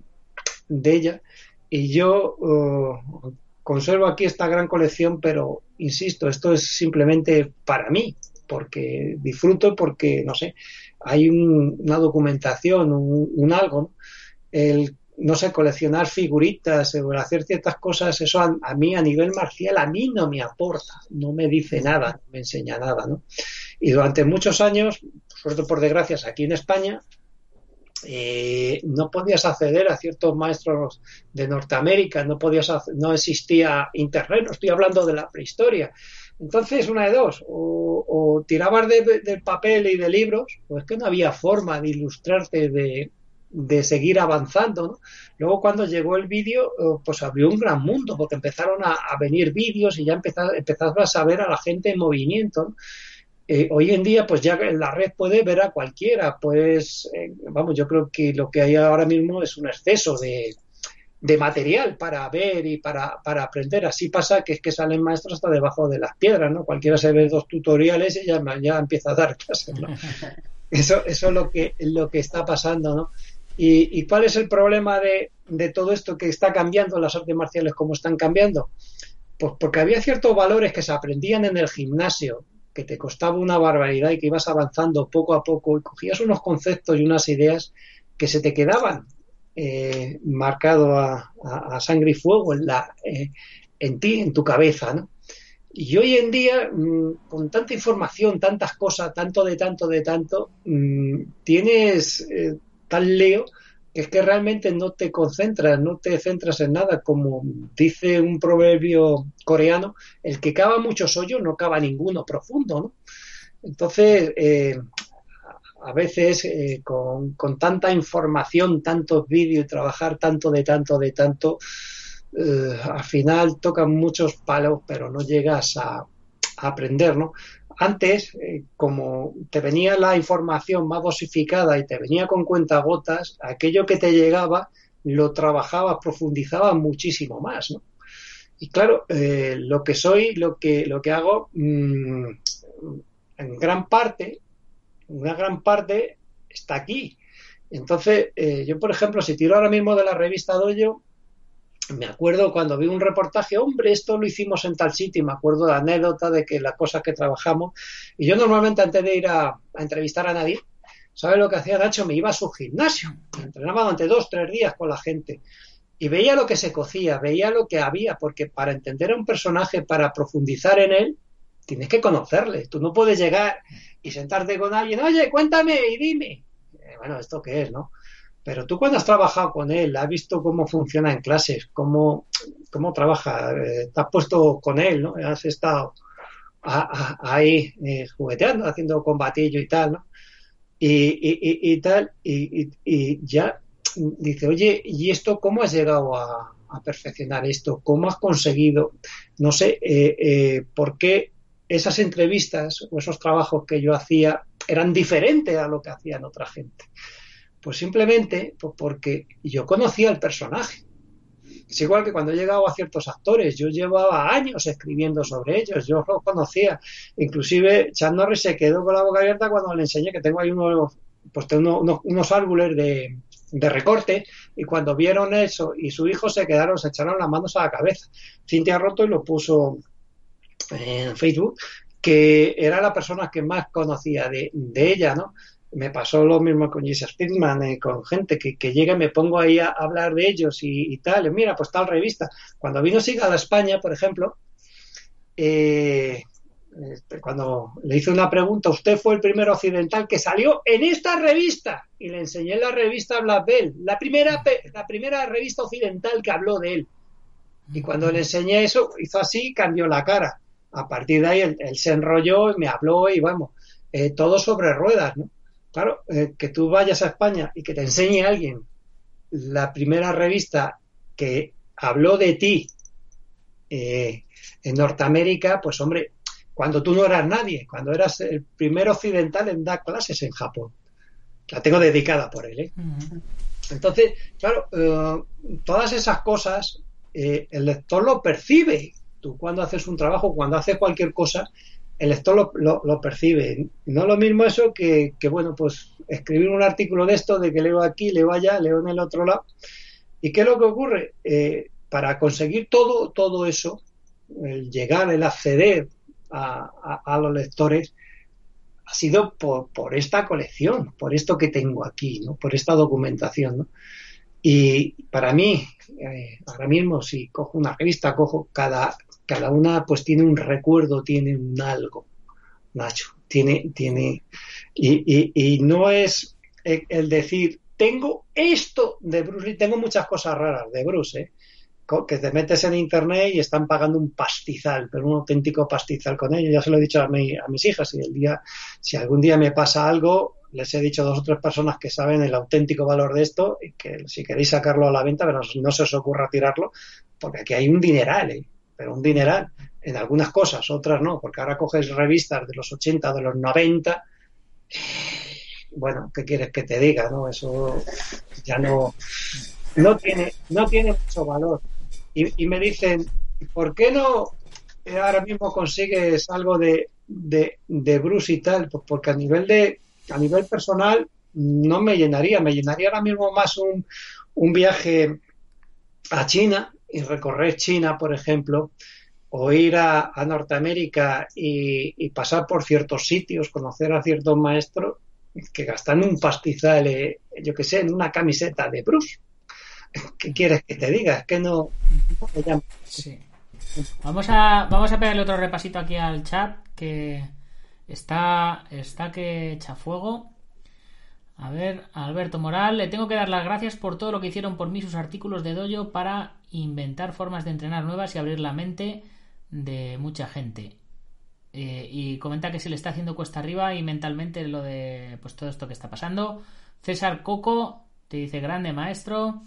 de ellas y yo uh, conservo aquí esta gran colección, pero insisto, esto es simplemente para mí, porque disfruto, porque, no sé, hay una documentación, un, un algo, el no sé, coleccionar figuritas o hacer ciertas cosas, eso a, mí a nivel marcial a mí no me aporta, no me dice nada, no me enseña nada, ¿no? Y durante muchos años, suerte por desgracia, aquí en España, eh, no podías acceder a ciertos maestros de Norteamérica, no podías no existía internet, no estoy hablando de la prehistoria. Entonces, una de dos, o, tirabas de, papel y de libros, pues que no había forma de ilustrarte de, de seguir avanzando. ¿no? Luego cuando llegó el vídeo, eh, pues abrió un gran mundo, porque empezaron a, venir vídeos y ya empezabas a ver a la gente en movimiento. Eh, hoy en día, pues ya en la red puede ver a cualquiera, pues, eh, vamos, yo creo que lo que hay ahora mismo es un exceso de, de material para ver y para, para, aprender. Así pasa que es que salen maestros hasta debajo de las piedras, ¿no? Cualquiera se ve dos tutoriales y ya, ya empieza a dar clases, ¿no? Eso, eso es lo que, lo que está pasando, ¿no? ¿Y, cuál es el problema de, todo esto que está cambiando las artes marciales como están cambiando? Pues porque había ciertos valores que se aprendían en el gimnasio, que te costaba una barbaridad y que ibas avanzando poco a poco y cogías unos conceptos y unas ideas que se te quedaban eh, marcado a, sangre y fuego en, la, eh, en ti, en tu cabeza, ¿no? Y hoy en día, mm, con tanta información, tantas cosas, tanto de tanto de tanto, mm, tienes eh, tal leo que es que realmente no te concentras, no te centras en nada, como dice un proverbio coreano, el que cava muchos hoyos no cava ninguno profundo, ¿no? Entonces, eh, a veces eh, con, tanta información, tantos vídeos, trabajar tanto de tanto de tanto, eh, al final tocan muchos palos, pero no llegas a, a aprender, ¿no? Antes, eh, como te venía la información más dosificada y te venía con cuentagotas, aquello que te llegaba lo trabajabas, profundizabas muchísimo más, ¿no? Y claro, lo que soy, lo que, lo que hago, mm, en gran parte, una gran parte está aquí. Entonces, eh, yo, por ejemplo, si tiro ahora mismo de la revista Doyo, me acuerdo cuando vi un reportaje, hombre, esto lo hicimos en tal sitio, y me acuerdo de anécdota de que las cosas que trabajamos, y yo normalmente antes de ir a, entrevistar a nadie, ¿sabes lo que hacía Nacho? Me iba a su gimnasio, me entrenaba durante dos, tres días con la gente, y veía lo que se cocía, veía lo que había, porque para entender a un personaje, para profundizar en él, tienes que conocerle, tú no puedes llegar y sentarte con alguien, oye, cuéntame y dime, eh, bueno, ¿esto qué es, no? Pero tú cuando has trabajado con él, has visto cómo funciona en clases, cómo, cómo trabaja, eh, te has puesto con él, ¿no? Has estado ahí eh, jugueteando, haciendo combatillo y tal, ¿no? Y, y, tal, y, ya dice, oye, ¿y esto cómo has llegado a, perfeccionar esto? ¿Cómo has conseguido? No sé, ¿por qué esas entrevistas o esos trabajos que yo hacía eran diferentes a lo que hacían otra gente? Pues simplemente pues porque yo conocía el personaje. Es igual que cuando he llegado a ciertos actores, yo llevaba años escribiendo sobre ellos, yo los conocía. Inclusive Chad Norris se quedó con la boca abierta cuando le enseñé que tengo ahí unos, pues tengo unos, árboles de, de, recorte y cuando vieron eso y su hijo se quedaron, se echaron las manos a la cabeza. Cintia Roto y lo puso en Facebook, que era la persona que más conocía de, de ella, ¿no? Me pasó lo mismo con Jesse Spitman, eh, con gente que, que, llega y me pongo ahí a, hablar de ellos y, y, tal. Mira, pues tal revista. Cuando vino Siga a España, por ejemplo, eh, este, cuando le hice una pregunta, usted fue el primer occidental que salió en esta revista y le enseñé la revista Black Bell, la primera, la primera revista occidental que habló de él. Y cuando le enseñé eso, hizo así, cambió la cara. A partir de ahí él, él se enrolló y me habló y vamos, eh, todo sobre ruedas, ¿no? Claro, eh, que tú vayas a España y que te enseñe alguien la primera revista que habló de ti eh, en Norteamérica, pues hombre, cuando tú no eras nadie, cuando eras el primer occidental en dar clases en Japón. La tengo dedicada por él. ¿eh? Uh -huh. Entonces, claro, eh, todas esas cosas eh, el lector lo percibe. Tú cuando haces un trabajo, cuando haces cualquier cosa, el lector lo, lo, percibe. No lo mismo eso que, que, bueno, pues escribir un artículo de esto, de que leo aquí, leo allá, leo en el otro lado. ¿Y qué es lo que ocurre? Eh, para conseguir todo, todo eso, el llegar, el acceder a, a, los lectores, ha sido por, por, esta colección, por esto que tengo aquí, ¿no? por esta documentación. Y para mí, eh, ahora mismo, si cojo una revista, cojo cada, cada una, pues tiene un recuerdo, tiene un algo, Nacho, tiene, tiene, y, y, y no es el decir, tengo esto de Bruce tengo muchas cosas raras de Bruce, ¿eh? que te metes en internet y están pagando un pastizal, pero un auténtico pastizal con ello. Ya se lo he dicho a, mi, a mis hijas, y el día, si algún día me pasa algo, les he dicho a dos o tres personas que saben el auténtico valor de esto y que si queréis sacarlo a la venta, pero no se os ocurra tirarlo, porque aquí hay un dineral, ¿eh? Pero un dineral en algunas cosas, otras no, porque ahora coges revistas de los 80, de los 90, bueno, ¿qué quieres que te diga? no Eso ya no, no, tiene, no tiene mucho valor. Y, y me dicen, ¿por qué no ahora mismo consigues algo de, de, de Bruce y tal? Pues porque a nivel de a nivel personal no me llenaría, me llenaría ahora mismo más un, un viaje a China y recorrer China, por ejemplo, o ir a, Norteamérica y, pasar por ciertos sitios, conocer a ciertos maestros que gastan un pastizal, eh, yo que sé, en una camiseta de Bruce. ¿Qué quieres que te diga? Es que no. Sí. Vamos a, vamos a pegarle otro repasito aquí al chat que Está, está que echa fuego. A ver, Alberto Moral, le tengo que dar las gracias por todo lo que hicieron por mí sus artículos de dojo para inventar formas de entrenar nuevas y abrir la mente de mucha gente. Eh, y comenta que se le está haciendo cuesta arriba y mentalmente lo de pues todo esto que está pasando. César Coco te dice grande maestro.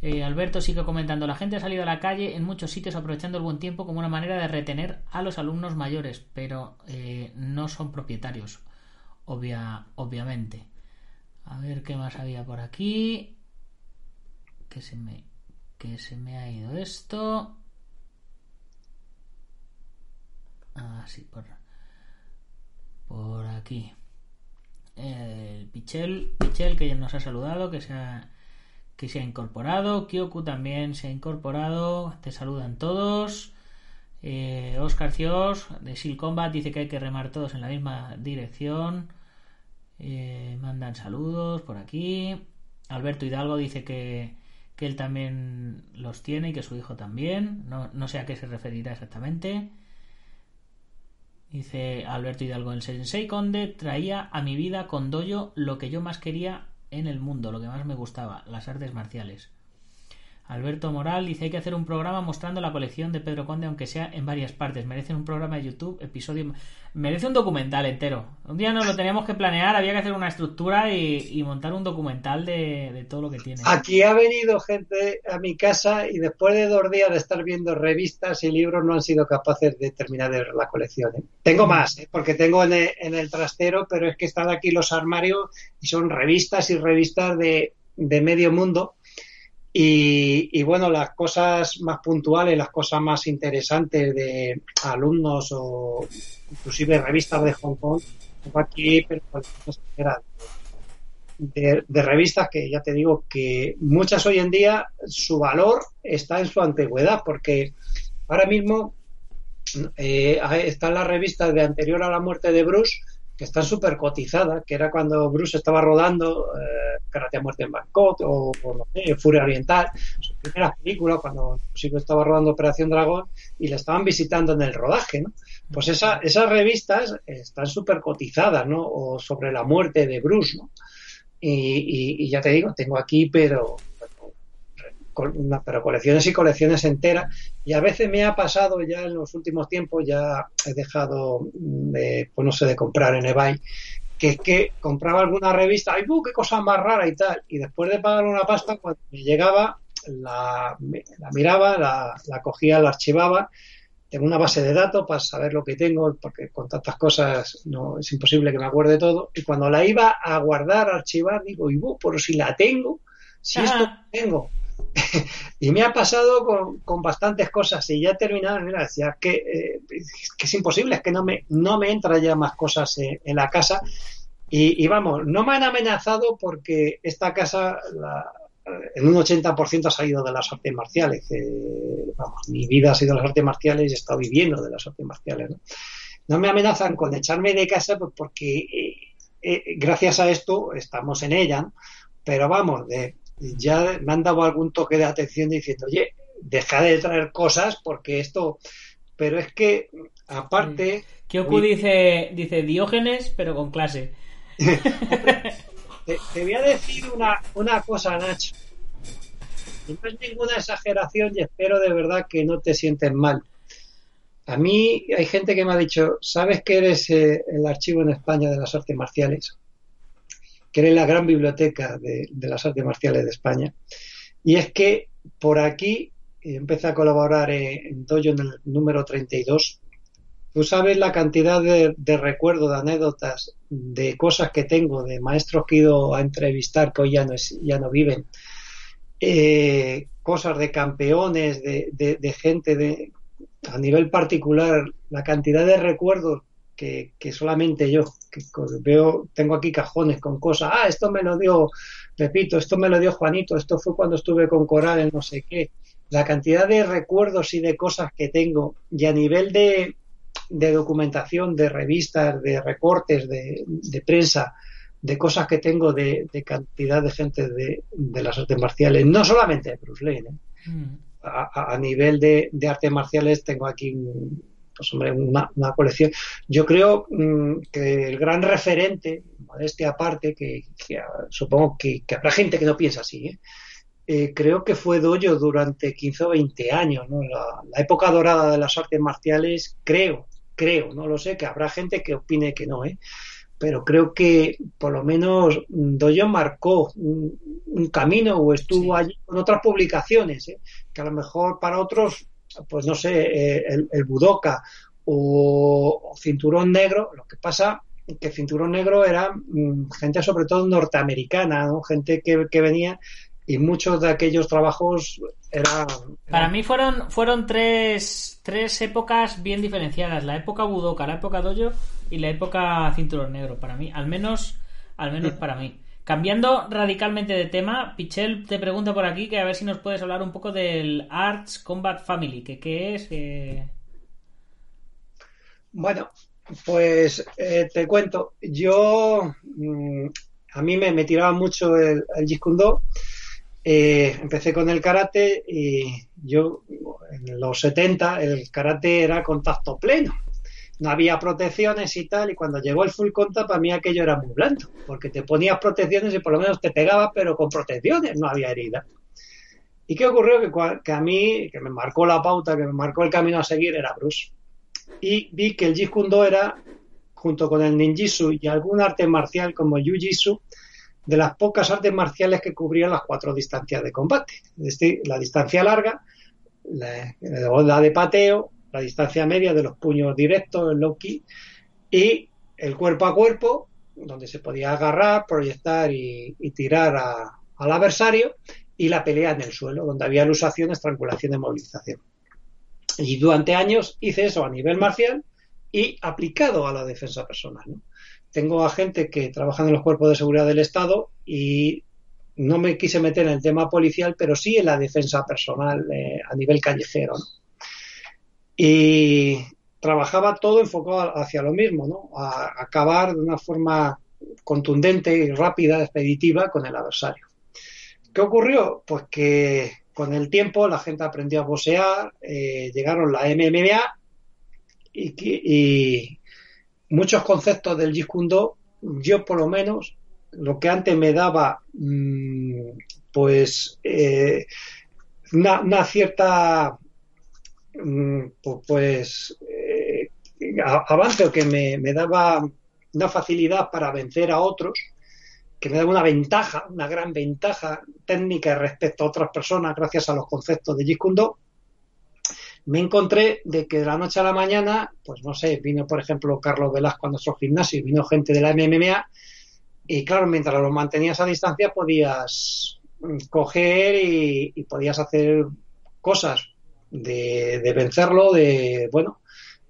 Eh, Alberto sigue comentando, la gente ha salido a la calle en muchos sitios aprovechando el buen tiempo como una manera de retener a los alumnos mayores, pero eh, no son propietarios, obvia, obviamente. A ver qué más había por aquí. Que se me, que se me ha ido esto. Ah, sí, por, por aquí. El Pichel, Pichel que ya nos ha saludado, que se ha que se ha incorporado. Kyoku también se ha incorporado. Te saludan todos. Eh, Oscar Cios de Shield Combat dice que hay que remar todos en la misma dirección. Eh, mandan saludos por aquí. Alberto Hidalgo dice que, que, él también los tiene y que su hijo también. No, no sé a qué se referirá exactamente. Dice Alberto Hidalgo, el Sensei Conde traía a mi vida con doyo lo que yo más quería en el mundo, lo que más me gustaba, las artes marciales. Alberto Moral dice hay que hacer un programa mostrando la colección de Pedro Conde, aunque sea en varias partes. Merece un programa de YouTube, episodio. Merece un documental entero. Un día nos lo teníamos que planear, había que hacer una estructura y, y montar un documental de, de, todo lo que tiene. Aquí ha venido gente a mi casa y después de dos días de estar viendo revistas y libros no han sido capaces de terminar de la colección. ¿eh? Tengo más, ¿eh? porque tengo en el, en el, trastero, pero es que están aquí los armarios y son revistas y revistas de, de medio mundo y, y, bueno, las cosas más puntuales, las cosas más interesantes de alumnos o inclusive revistas de Hong Kong, aquí, de, de, revistas que ya te digo que muchas hoy en día su valor está en su antigüedad, porque ahora mismo eh, están las revistas de anterior a la muerte de Bruce que están súper cotizadas, que era cuando Bruce estaba rodando eh, Karate a muerte en Bangkok o, no sé, Furia Oriental, sus primeras películas, cuando Chico estaba rodando Operación Dragón y le estaban visitando en el rodaje, ¿no? Pues esa, esas revistas están súper cotizadas, ¿no? O sobre la muerte de Bruce, ¿no? Y, y, ya te digo, tengo aquí, pero pero colecciones y colecciones enteras. Y a veces me ha pasado ya en los últimos tiempos, ya he dejado de, pues no sé, de comprar en eBay, que es que compraba alguna revista, ¡ay, qué cosa más rara y tal! Y después de pagar una pasta, cuando me llegaba, la, la miraba, la, la cogía, la archivaba tengo una base de datos para saber lo que tengo, porque con tantas cosas no es imposible que me acuerde todo. Y cuando la iba a guardar, a archivar, digo, y pero si la tengo, si esto lo tengo, y me ha pasado con, con, bastantes cosas y ya he terminado, mira, decía que, eh, que es imposible, es que no me, no me entra ya más cosas en, la casa. Y, vamos, no me han amenazado porque esta casa, la, en un 80% ha salido de las artes marciales. vamos, mi vida ha sido las artes marciales y he estado viviendo de las artes marciales. No, no me amenazan con echarme de casa pues porque eh, eh, gracias a esto estamos en ella. Pero vamos, de, ya me han dado algún toque de atención diciendo, oye, deja de traer cosas porque esto... Pero es que, aparte... Kyoku dice, dice Diógenes, pero con clase. te, voy a decir una, una cosa, Nacho. no es ninguna exageración y espero de verdad que no te sientes mal. A mí hay gente que me ha dicho, ¿sabes que eres eh, el archivo en España de las artes marciales? Que era la gran biblioteca de, las artes marciales de España. Y es que por aquí empecé a colaborar en, Dojo en el número 32. Tú sabes la cantidad de, recuerdos, de anécdotas, de cosas que tengo, de maestros que he ido a entrevistar que hoy ya no, ya no viven, eh, cosas de campeones, de, de gente de, a nivel particular, la cantidad de recuerdos que, solamente yo, que veo, tengo aquí cajones con cosas, ah, esto me lo dio Pepito, esto me lo dio Juanito, esto fue cuando estuve con Coral en no sé qué. La cantidad de recuerdos y de cosas que tengo, y a nivel de, documentación, de revistas, de recortes, de, prensa, de cosas que tengo de, cantidad de gente de, las artes marciales, no solamente de Bruce Lee, ¿eh? mm. a, nivel de, artes marciales tengo aquí un, pues hombre, una, colección. Yo creo mm, que el gran referente, este aparte, que, supongo que, habrá gente que no piensa así, ¿eh? Eh, creo que fue Doyo durante 15 o 20 años, La, época dorada de las artes marciales, creo, creo, no lo sé, que habrá gente que opine que no, ¿eh? pero creo que por lo menos Doyo marcó un, camino o estuvo allí con otras publicaciones, ¿eh? que a lo mejor para otros pues no sé, eh, el, el budoka o, cinturón negro, lo que pasa que cinturón negro era mm, gente sobre todo norteamericana, ¿no? gente que, que venía y muchos de aquellos trabajos eran... Para mí fueron, fueron tres, tres épocas bien diferenciadas, la época budoka, la época dojo y la época cinturón negro, para mí, al menos, al menos para mí. Cambiando radicalmente de tema, Pichel te pregunta por aquí que a ver si nos puedes hablar un poco del Arts Combat Family, que qué es. Bueno, pues eh, te cuento. Yo, mm, a mí me, tiraba mucho el, el Jeet eh, empecé con el karate y yo en los 70 el karate era contacto pleno no había protecciones y tal, y cuando llegó el full contact, para mí aquello era muy blando, porque te ponías protecciones y por lo menos te pegaba, pero con protecciones, no había herida. ¿Y qué ocurrió? Que, que, a mí, que me marcó la pauta, que me marcó el camino a seguir, era Bruce. Y vi que el Jeet era, junto con el ninjitsu y algún arte marcial como jiu-jitsu, de las pocas artes marciales que cubrían las cuatro distancias de combate. la distancia larga, la, la de pateo, la distancia media de los puños directos, el low y el cuerpo a cuerpo, donde se podía agarrar, proyectar y, tirar al adversario, y la pelea en el suelo, donde había ilusación, estrangulación y movilización. Y durante años hice eso a nivel marcial y aplicado a la defensa personal. Tengo a gente que trabaja en los cuerpos de seguridad del Estado y no me quise meter en el tema policial, pero sí en la defensa personal eh, a nivel callejero. Y, trabajaba todo enfocado hacia lo mismo, ¿no? A acabar de una forma contundente y rápida, expeditiva con el adversario. ¿Qué ocurrió? Pues que con el tiempo la gente aprendió a boxear, eh, llegaron la MMA y, muchos conceptos del Jeet yo por lo menos, lo que antes me daba, mm, pues, eh, una, cierta, pues, eh, avance o que me daba una facilidad para vencer a otros, que me da una ventaja, una gran ventaja técnica respecto a otras personas gracias a los conceptos de Jeet me encontré de que de la noche a la mañana, pues no sé, vino por ejemplo Carlos Velasco a nuestro gimnasio, vino gente de la MMA y claro, mientras los mantenías a distancia podías coger y, podías hacer cosas de, de vencerlo, de, bueno,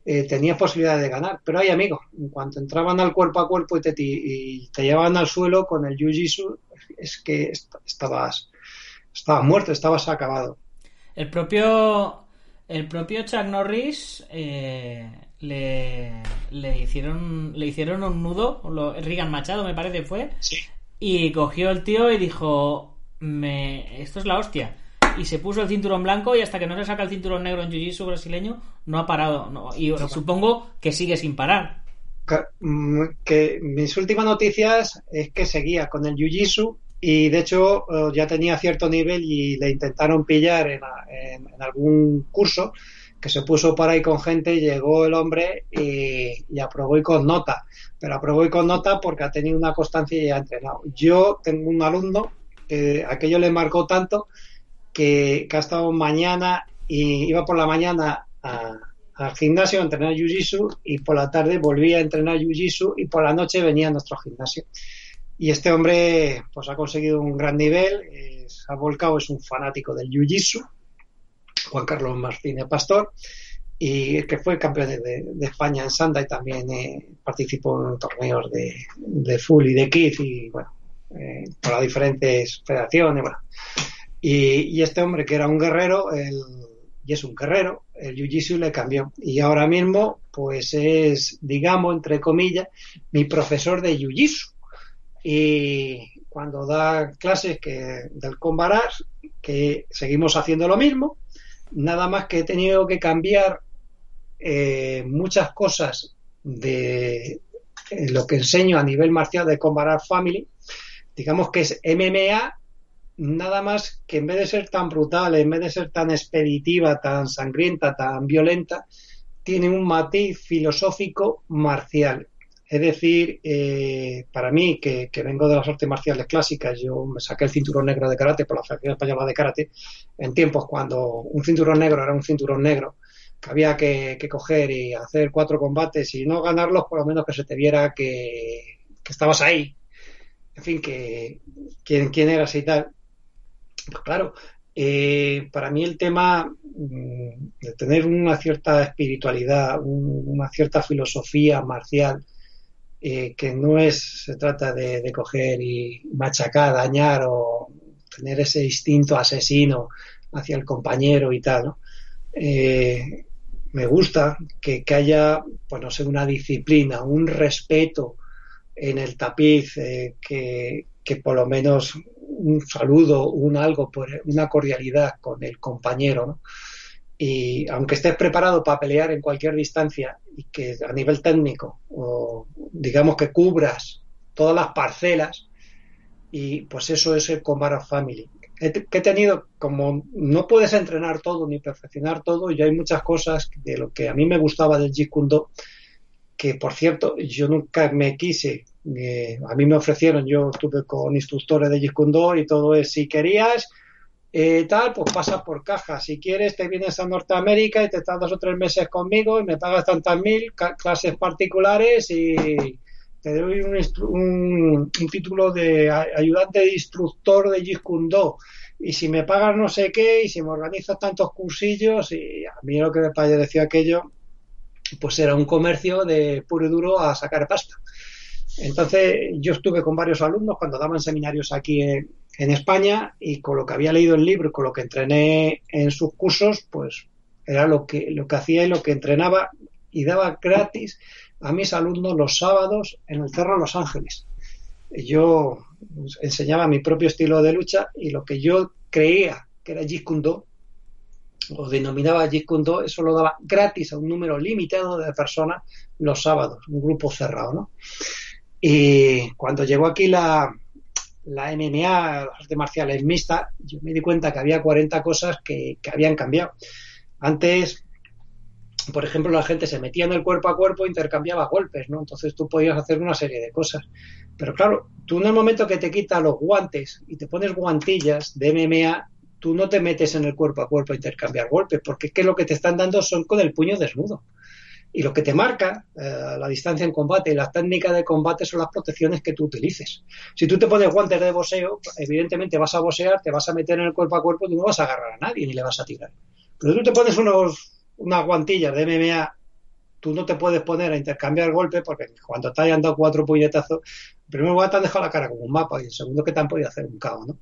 eh, tenías posibilidad de ganar. Pero hay amigos, en cuanto entraban al cuerpo a cuerpo y te, y te llevaban al suelo con el jiu-jitsu, es que estabas, estabas muerto, estabas acabado. El propio, el propio Chuck Norris eh, le, le, hicieron, le hicieron un nudo, lo, Rigan Machado me parece fue, y cogió el tío y dijo, me, esto es la hostia y se puso el cinturón blanco y hasta que no se saca el cinturón negro en jiu-jitsu brasileño no ha parado. y supongo que sigue sin parar. Mm, que, mis últimas noticias es que seguía con el jiu-jitsu y de hecho eh, ya tenía cierto nivel y le intentaron pillar en, algún curso que se puso por ahí con gente, llegó el hombre y, aprobó y con nota. Pero aprobó y con nota porque ha tenido una constancia y ha entrenado. Yo tengo un alumno que aquello le marcó tanto que, ha estado mañana y iba por la mañana al gimnasio a entrenar Jiu-Jitsu y por la tarde volvía a entrenar Jiu-Jitsu y por la noche venía a nuestro gimnasio. Y este hombre pues ha conseguido un gran nivel, ha volcado, es un fanático del Jiu-Jitsu, Juan Carlos Martínez Pastor, y que fue campeón de, España en Sanda y también eh, participó en torneos de, de full y de kit y bueno, eh, por las diferentes federaciones, bueno. Y, este hombre que era un guerrero, y es un guerrero, el Jiu-Jitsu le cambió. Y ahora mismo, pues es, digamos, entre comillas, mi profesor de Jiu-Jitsu. Y cuando da clases que, del Combarar, que seguimos haciendo lo mismo, nada más que he tenido que cambiar eh, muchas cosas de eh, lo que enseño a nivel marcial de Combarar Family. Digamos que es MMA nada más que en vez de ser tan brutal, en vez de ser tan expeditiva, tan sangrienta, tan violenta, tiene un matiz filosófico marcial. Es decir, eh, para mí, que, vengo de las artes marciales clásicas, yo me saqué el cinturón negro de karate por la Federación Española de Karate, en tiempos cuando un cinturón negro era un cinturón negro, que había que, coger y hacer cuatro combates y no ganarlos, por lo menos que se te viera que, estabas ahí. En fin, que quién, quién eras y tal. Claro, eh, para mí el tema mm, de tener una cierta espiritualidad, una cierta filosofía marcial, eh, que no es, se trata de, coger y machacar, dañar o tener ese instinto asesino hacia el compañero y tal, eh, me gusta que, haya, pues no sé, una disciplina, un respeto en el tapiz, que, que por lo menos un saludo, un algo, por una cordialidad con el compañero, Y aunque estés preparado para pelear en cualquier distancia y que a nivel técnico, o digamos que cubras todas las parcelas, y pues eso es el Combat Family. que he tenido, como no puedes entrenar todo ni perfeccionar todo, y hay muchas cosas de lo que a mí me gustaba del Jeet que por cierto, yo nunca me quise a mí me ofrecieron, yo estuve con instructores de Jeet y todo es, si querías eh, tal, pues pasas por caja. Si quieres, te vienes a Norteamérica y te estás dos o tres meses conmigo y me pagas tantas mil clases particulares y te doy un, título de ayudante de instructor de Jeet Y si me pagas no sé qué, y si me organizas tantos cursillos, y a mí lo que me parecía aquello, pues era un comercio de puro y duro a sacar pasta. Entonces, yo estuve con varios alumnos cuando daban seminarios aquí en, España y con lo que había leído el libro con lo que entrené en sus cursos, pues era lo que, lo que hacía y lo que entrenaba. y daba gratis a mis alumnos los sábados en el Cerro Los Ángeles. Yo enseñaba mi propio estilo de lucha y lo que yo creía que era Jeet Kune o denominaba Jeet Kune Do, eso lo daba gratis a un número limitado de personas los sábados, un grupo cerrado, ¿no? Y cuando llegó aquí la, la MMA, las artes marciales mixtas, yo me di cuenta que había 40 cosas que, que habían cambiado. Antes por ejemplo, la gente se metía en el cuerpo a cuerpo e intercambiaba golpes, ¿no? Entonces tú podías hacer una serie de cosas. Pero claro, tú en el momento que te quitas los guantes y te pones guantillas de MMA, tú no te metes en el cuerpo a cuerpo a intercambiar golpes, porque es que lo que te están dando son con el puño desnudo. Y lo que te marca eh, la distancia en combate y las técnicas de combate son las protecciones que tú utilices. Si tú te pones guantes de boxeo, evidentemente vas a boxear, te vas a meter en el cuerpo a cuerpo y no vas a agarrar a nadie ni le vas a tirar. Pero tú te pones unos unas guantillas de MMA, tú no te puedes poner a intercambiar golpes porque cuando te hayan dado cuatro puñetazos, el primer lugar te han dejado la cara como un mapa y el segundo que te han podido hacer un caos, ¿no?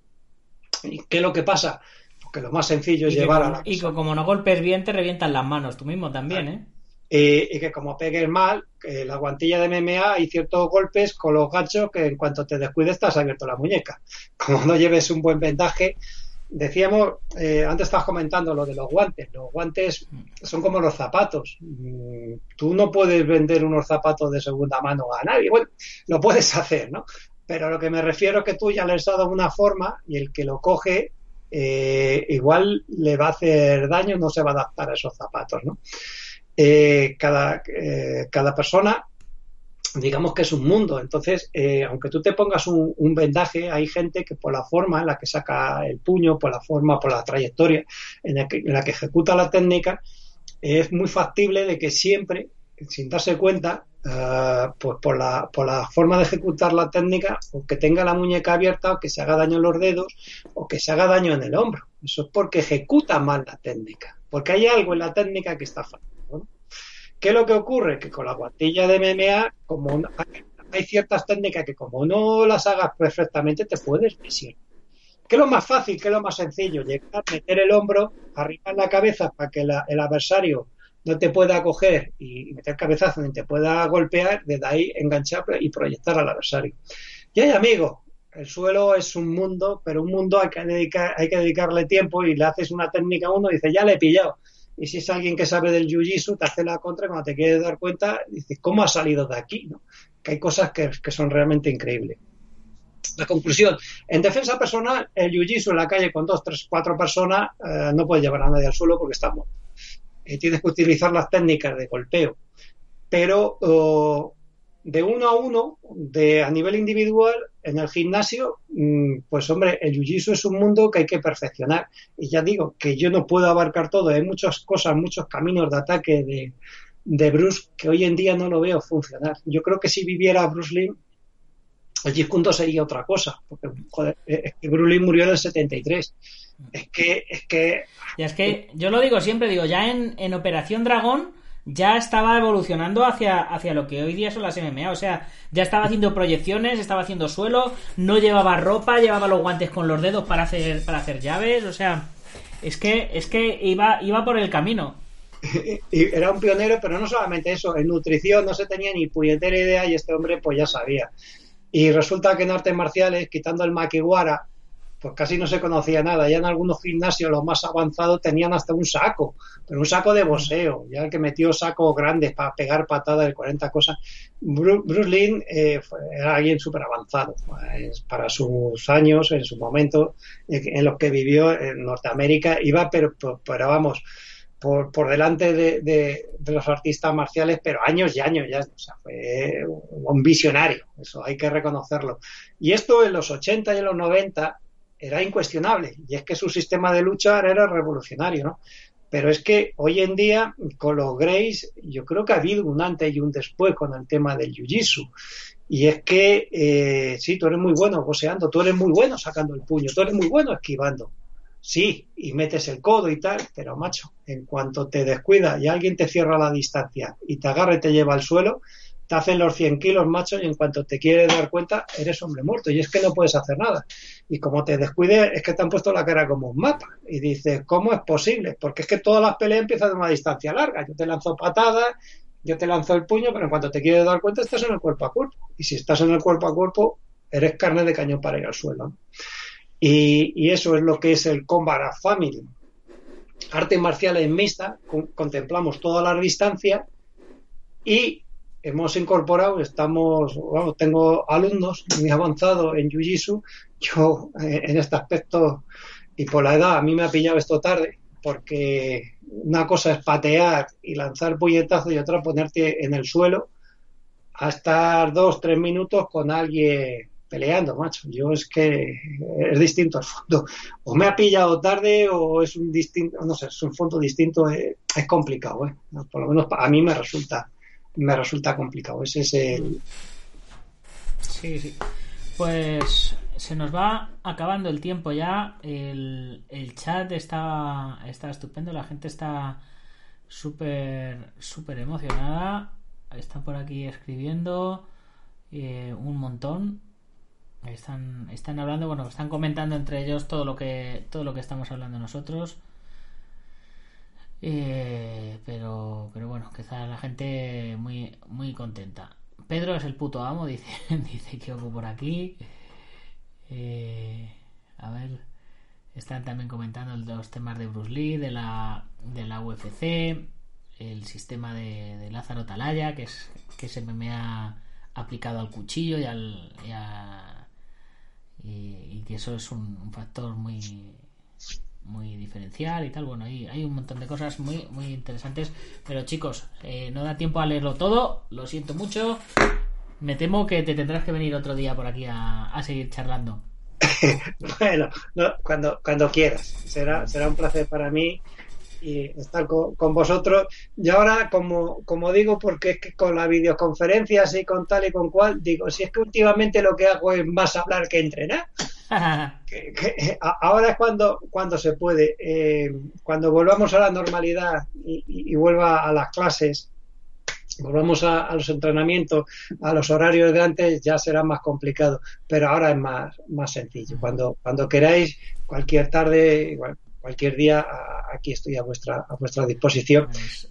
¿Y qué es lo que pasa? Porque lo más sencillo es llevar a la Y como no golpes bien, te revientan las manos tú mismo también, ¿eh? Y, que como pegues mal, que la guantilla de MMA hay ciertos golpes con los gachos que en cuanto te descuides estás abierto la muñeca. Como no lleves un buen vendaje, Decíamos, eh, antes estabas comentando lo de los guantes. Los guantes son como los zapatos. Mm, tú no puedes vender unos zapatos de segunda mano a nadie. Bueno, lo puedes hacer, ¿no? Pero lo que me refiero es que tú ya le has dado una forma y el que lo coge eh, igual le va a hacer daño, no se va a adaptar a esos zapatos, ¿no? Eh, cada, cada persona digamos que es un mundo. Entonces, eh, aunque tú te pongas un, vendaje, hay gente que por la forma en la que saca el puño, por la forma, por la trayectoria en la que, en la que ejecuta la técnica, es muy factible de que siempre, sin darse cuenta, eh, pues por la, por la forma de ejecutar la técnica, o que tenga la muñeca abierta, o que se haga daño en los dedos, o que se haga daño en el hombro. Eso es porque ejecuta mal la técnica, porque hay algo en la técnica que está fallando. ¿Qué es lo que ocurre? Que con la guantilla de MMA, como hay ciertas técnicas que como no las hagas perfectamente, te puedes lesionar. ¿Qué es lo más fácil? ¿Qué es lo más sencillo? Llegar, meter el hombro, arribar la cabeza para que el adversario no te pueda coger y meter cabezazo ni te pueda golpear, desde ahí enganchar y proyectar al adversario. Y hay amigos, el suelo es un mundo, pero un mundo hay que, hay que dedicarle tiempo y le haces una técnica a uno y dice, ya le he pillado y si es alguien que sabe del jiu-jitsu, te hace la contra y cuando te quieres dar cuenta, dices, ¿cómo ha salido de aquí? ¿no? Que hay cosas que, son realmente increíbles. La conclusión, en defensa personal, el jiu-jitsu en la calle con dos, tres, cuatro personas eh, no puede llevar a nadie al suelo porque estamos. Eh, tienes que utilizar las técnicas de golpeo. Pero de uno a uno, de a nivel individual, en el gimnasio, mm, pues hombre, el jiu-jitsu es un mundo que hay que perfeccionar. Y ya digo que yo no puedo abarcar todo. Hay muchas cosas, muchos caminos de ataque de, de Bruce que hoy en día no lo veo funcionar. Yo creo que si viviera Bruce Lee, el Jeet sería otra cosa. Porque, joder, es que Bruce Lee murió en el 73. Es que, es que. Y es que yo lo digo siempre, digo, ya en, en Operación Dragón ya estaba evolucionando hacia, hacia lo que hoy día son las MMA. O sea, ya estaba haciendo proyecciones, estaba haciendo suelo, no llevaba ropa, llevaba los guantes con los dedos para hacer, para hacer llaves. O sea, es que, es que iba, iba por el camino. Y era un pionero, pero no solamente eso, en nutrición no se tenía ni puñetera idea y este hombre pues ya sabía. Y resulta que en artes marciales, quitando el makiwara, pues casi no se conocía nada. Ya en algunos gimnasios, los más avanzados, tenían hasta un saco, pero un saco de boxeo, ya que metió sacos grandes para pegar patadas de 40 cosas. Bruce, Lee eh, era alguien súper avanzado pues, para sus años, en su momento, en los que vivió en Norteamérica, iba, pero, pero vamos, por, por delante de, de, los artistas marciales, pero años y años ya. O sea, fue un visionario, eso hay que reconocerlo. Y esto en los 80 y en los 90 era incuestionable y es que su sistema de lucha era revolucionario, ¿no? Pero es que hoy en día, con los Greys, yo creo que ha habido un antes y un después con el tema del Jiu-Jitsu. Y es que, eh, sí, tú eres muy bueno boxeando, tú eres muy bueno sacando el puño, tú eres muy bueno esquivando. Sí, y metes el codo y tal, pero macho, en cuanto te descuida y alguien te cierra la distancia y te agarra y te lleva al suelo, te hacen los 100 kilos, macho, y en cuanto te quieres dar cuenta, eres hombre muerto. Y es que no puedes hacer nada. Y como te descuides, es que te han puesto la cara como un mapa. Y dices, ¿cómo es posible? Porque es que todas las peleas empiezan de una distancia larga. Yo te lanzo patadas, yo te lanzo el puño, pero en cuanto te quieres dar cuenta estás en el cuerpo a cuerpo. Y si estás en el cuerpo a cuerpo, eres carne de cañón para ir al suelo. Y, eso es lo que es el Combat Family. Artes marciales mixta, contemplamos toda la distancia y hemos incorporado, estamos, tengo alumnos muy avanzados en Jiu-Jitsu. Yo, eh, en este aspecto, y por la edad, a mí me ha pillado esto tarde, porque una cosa es patear y lanzar puñetazos y otra ponerte en el suelo a estar dos, tres minutos con alguien peleando, macho. Yo es que es distinto al fondo. O me ha pillado tarde o es un distinto, no sé, es un fondo distinto, eh, es, complicado, ¿eh? Por lo menos a mí me resulta, me resulta complicado. Ese es el... Sí, sí. Pues se nos va acabando el tiempo ya. El, el chat está, está estupendo. La gente está súper, súper emocionada. Están por aquí escribiendo eh, un montón. Están, están hablando, bueno, están comentando entre ellos todo lo que, todo lo que estamos hablando nosotros. Eh, pero, pero bueno, quizá la gente muy, muy contenta. Pedro es el puto amo, dice, dice que por aquí. Eh, a ver, están también comentando los temas de Bruce Lee, de la, de la UFC, el sistema de, Lázaro Talaya, que es que se me ha aplicado al cuchillo y al que eso es un, factor muy muy diferencial y tal. Bueno hay, hay un montón de cosas muy muy interesantes. Pero chicos eh, no da tiempo a leerlo todo. Lo siento mucho. Me temo que te tendrás que venir otro día por aquí a, seguir charlando. Bueno cuando cuando quieras. Será será un placer para mí y estar con, vosotros. Y ahora, como, como digo, porque es que con las videoconferencias y con tal y con cual, digo, si es que últimamente lo que hago es más hablar que entrenar. ahora es cuando, cuando se puede. Eh, cuando volvamos a la normalidad y, vuelva a las clases, volvamos a, los entrenamientos, a los horarios de antes, ya será más complicado. Pero ahora es más, más sencillo. Cuando, cuando queráis, cualquier tarde, igual, cualquier día aquí estoy a vuestra a vuestra disposición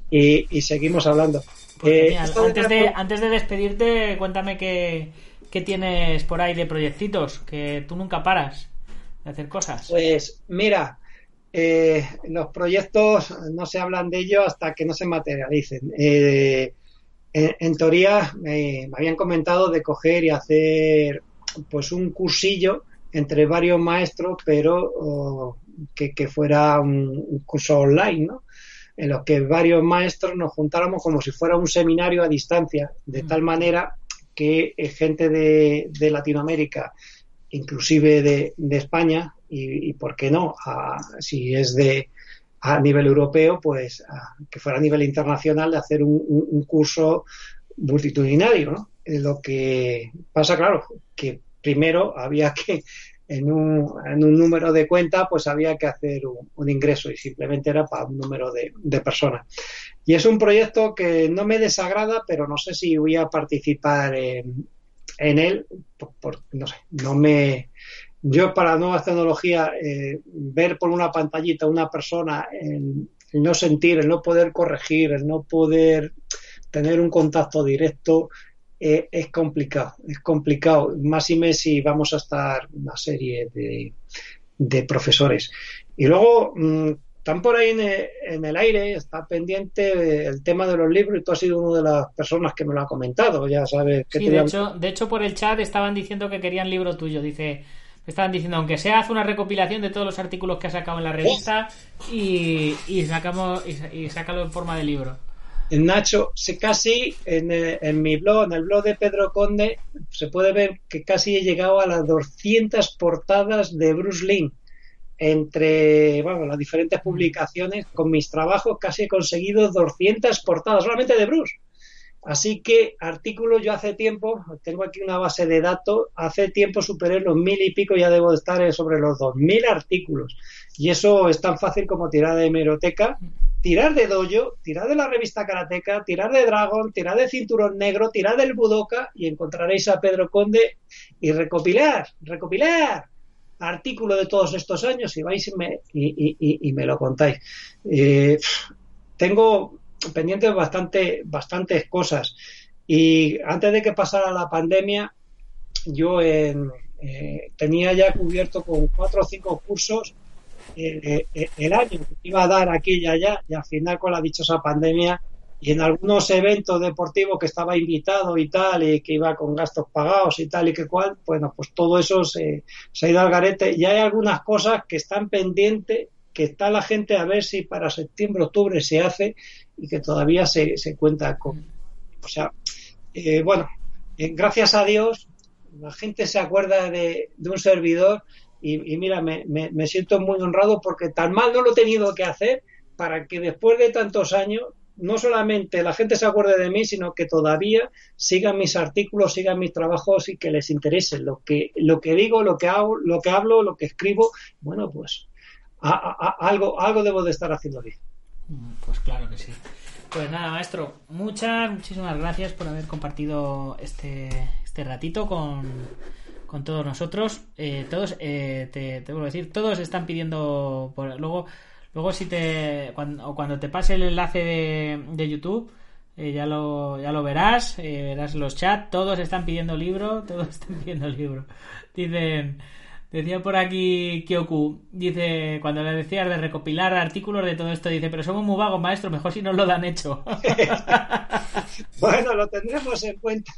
y, seguimos hablando. Pues eh, antes, de, antes de despedirte, cuéntame qué, tienes por ahí de proyectitos, que tú nunca paras de hacer cosas. Pues mira, eh, los proyectos no se hablan de ellos hasta que no se materialicen. Eh, en, teoría me habían comentado de coger y hacer pues un cursillo entre varios maestros, pero oh, que, fuera un, curso online, ¿no? En los que varios maestros nos juntáramos como si fuera un seminario a distancia, de tal manera que eh, gente de, Latinoamérica, inclusive de, España, y, por qué no, si es de a nivel europeo, pues que fuera a nivel internacional de hacer un, curso multitudinario, ¿no? Lo que pasa, claro, que primero había que en un, en un número de cuenta, pues había que hacer un, ingreso y simplemente era para un número de, personas. Y es un proyecto que no me desagrada, pero no sé si voy a participar en, en él, por, no sé, no me... Yo para nuevas tecnologías, eh, ver por una pantallita una persona, el, el no sentir, el no poder corregir, el no poder tener un contacto directo, eh, es complicado, es complicado, más y más si vamos a estar una serie de, profesores. Y luego, mm, están por ahí en el, aire, está pendiente el tema de los libros y tú has sido una de las personas que me lo ha comentado, ya sabes. Que de, hecho, de hecho, por el chat estaban diciendo que querían libro tuyo, dice... Estaban diciendo, aunque sea, haz una recopilación de todos los artículos que has sacado en la revista y, y, sacamos, y sácalo en forma de libro. Nacho, se casi en, eh, en, mi blog, en el blog de Pedro Conde, se puede ver que casi he llegado a las 200 portadas de Bruce Lee. Entre bueno, las diferentes publicaciones, con mis trabajos casi he conseguido 200 portadas solamente de Bruce. Así que artículos yo hace tiempo, tengo aquí una base de datos, hace tiempo superé los mil y pico, ya debo estar sobre los dos mil artículos. Y eso es tan fácil como tirar de hemeroteca tirar de dojo, tirar de la revista Karateka, tirar de Dragon, tirar de Cinturón Negro, tirar del Budoka y encontraréis a Pedro Conde y recopilar, recopilar artículo de todos estos años y vais y me, y, me lo contáis. Eh, tengo pendiente bastante, bastantes cosas. Y antes de que pasara la pandemia, yo eh, tenía ya cubierto con cuatro o cinco cursos eh, eh, el año que iba a dar aquí y allá, y al final con la dichosa pandemia y en algunos eventos deportivos que estaba invitado y tal, y que iba con gastos pagados y tal y que cual, bueno, pues todo eso se, ha ido al garete y hay algunas cosas que están pendientes, que está la gente a ver si para septiembre, octubre se hace y que todavía se, se cuenta con. O sea, eh, bueno, eh, gracias a Dios, la gente se acuerda de, de un servidor y, y mira, me, me, me siento muy honrado porque tan mal no lo he tenido que hacer para que después de tantos años no solamente la gente se acuerde de mí, sino que todavía sigan mis artículos, sigan mis trabajos y que les interese lo que, lo que digo, lo que hago, lo que hablo, lo que escribo. Bueno, pues algo, algo debo de estar haciendo bien. Pues claro que sí. Pues nada, maestro, muchas, muchísimas gracias por haber compartido este, este ratito con, con todos nosotros. Eh, todos, eh, te, te, vuelvo a decir, todos están pidiendo, por, luego Luego si te cuando, cuando te pase el enlace de, de YouTube, eh, ya lo ya lo verás, eh, verás los chats, todos están pidiendo libro, todos están pidiendo libro. Dicen Decía por aquí Kyoku, dice, cuando le decías de recopilar artículos de todo esto, dice, pero somos muy vagos, maestro, mejor si no lo dan hecho. bueno, lo tendremos en cuenta.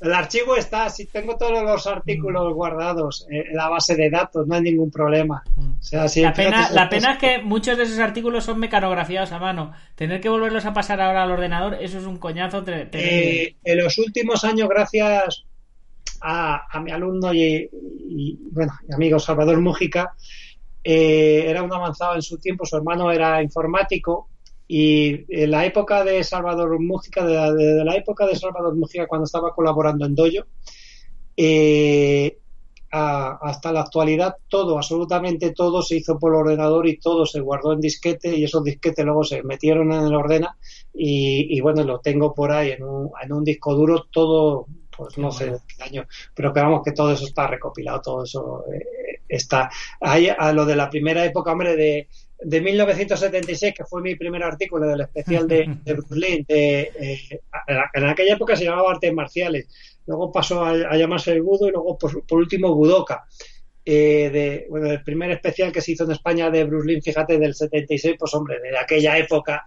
El archivo está, si tengo todos los artículos mm. guardados en la base de datos, no hay ningún problema. Mm. O sea, la pena, la pena es que muchos de esos artículos son mecanografiados a mano. Tener que volverlos a pasar ahora al ordenador, eso es un coñazo. Eh, en los últimos años, gracias a, mi alumno y, bueno, mi amigo Salvador Mújica, eh, era un avanzado en su tiempo, su hermano era informático y en la época de Salvador Mújica, de la, época de Salvador Mújica cuando estaba colaborando en Dojo, eh, hasta la actualidad todo, absolutamente todo se hizo por ordenador y todo se guardó en disquete y esos disquetes luego se metieron en el ordena y, bueno, lo tengo por ahí en un, en un disco duro todo, pues no sé qué año, pero que vamos que todo eso está recopilado, todo eso eh, está. Ahí a lo de la primera época, hombre, de de 1976, que fue mi primer artículo del especial de, de Bruce Lee, eh, en aquella época se llamaba Artes Marciales, luego pasó a, llamarse el Budo y luego por, último Budoka. Eh, de, bueno, el primer especial que se hizo en España de Bruce Lee, fíjate, del 76, pues hombre, de aquella época,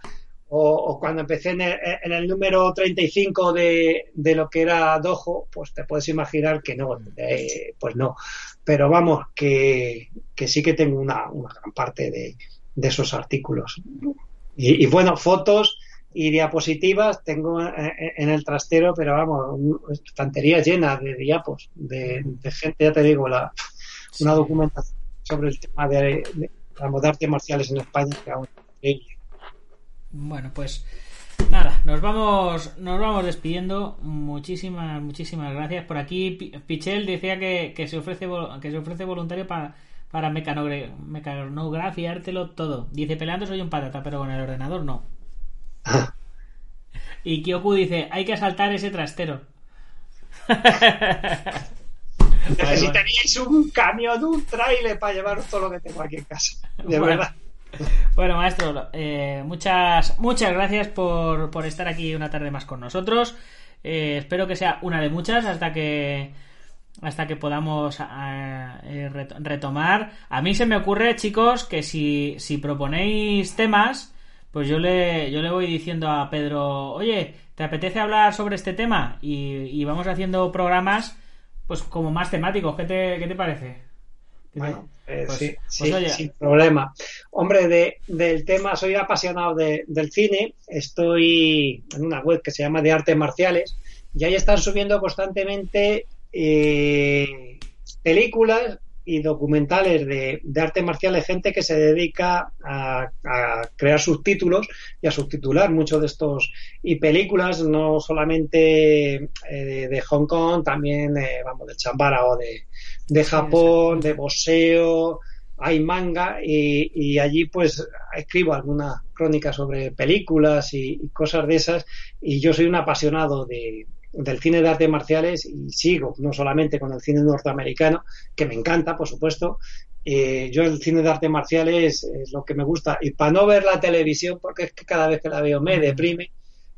o, cuando empecé en el, número 35 de, de, lo que era Dojo, pues te puedes imaginar que no, eh, pues no. Pero vamos, que, que sí que tengo una, una gran parte de, de esos artículos. Y, bueno, fotos y diapositivas tengo en el trastero, pero vamos, estantería llena de diapos, de, gente, ya te digo, la, una documentación sobre el tema de, de, artes marciales en España que aún Bueno, pues nada, nos vamos, nos vamos despidiendo. Muchísimas, muchísimas gracias. Por aquí Pichel decía que, que se ofrece que se ofrece voluntario para para mecanografiártelo todo. Dice, peleando soy un patata, pero con el ordenador no. y Kyoku dice, hay que asaltar ese trastero. Necesitaríais un camión, un trailer para llevar todo lo que tengo aquí en casa. De verdad. Bueno, maestro, eh, muchas, muchas gracias por, por, estar aquí una tarde más con nosotros. Eh, espero que sea una de muchas hasta que hasta que podamos eh, retomar. A mí se me ocurre, chicos, que si, si proponéis temas, pues yo le, yo le voy diciendo a Pedro, oye, ¿te apetece hablar sobre este tema? Y, vamos haciendo programas, pues como más temáticos. ¿Qué te, qué te parece? Bueno, eh, pues, sí, pues, sin problema. Hombre, de, del tema, soy apasionado de, del cine. Estoy en una web que se llama de artes marciales y ahí están subiendo constantemente eh, películas y documentales de, arte marcial de gente que se dedica a, crear subtítulos y a subtitular muchos de estos y películas no solamente eh, de, Hong Kong también eh, vamos de Chambara o de, de Japón de boxeo hay manga y, allí pues escribo alguna crónica sobre películas y, cosas de esas. Y yo soy un apasionado de, del cine de artes marciales y sigo no solamente con el cine norteamericano, que me encanta, por supuesto, eh, yo el cine de artes marciales es lo que me gusta. Y para no ver la televisión, porque es que cada vez que la veo me deprime,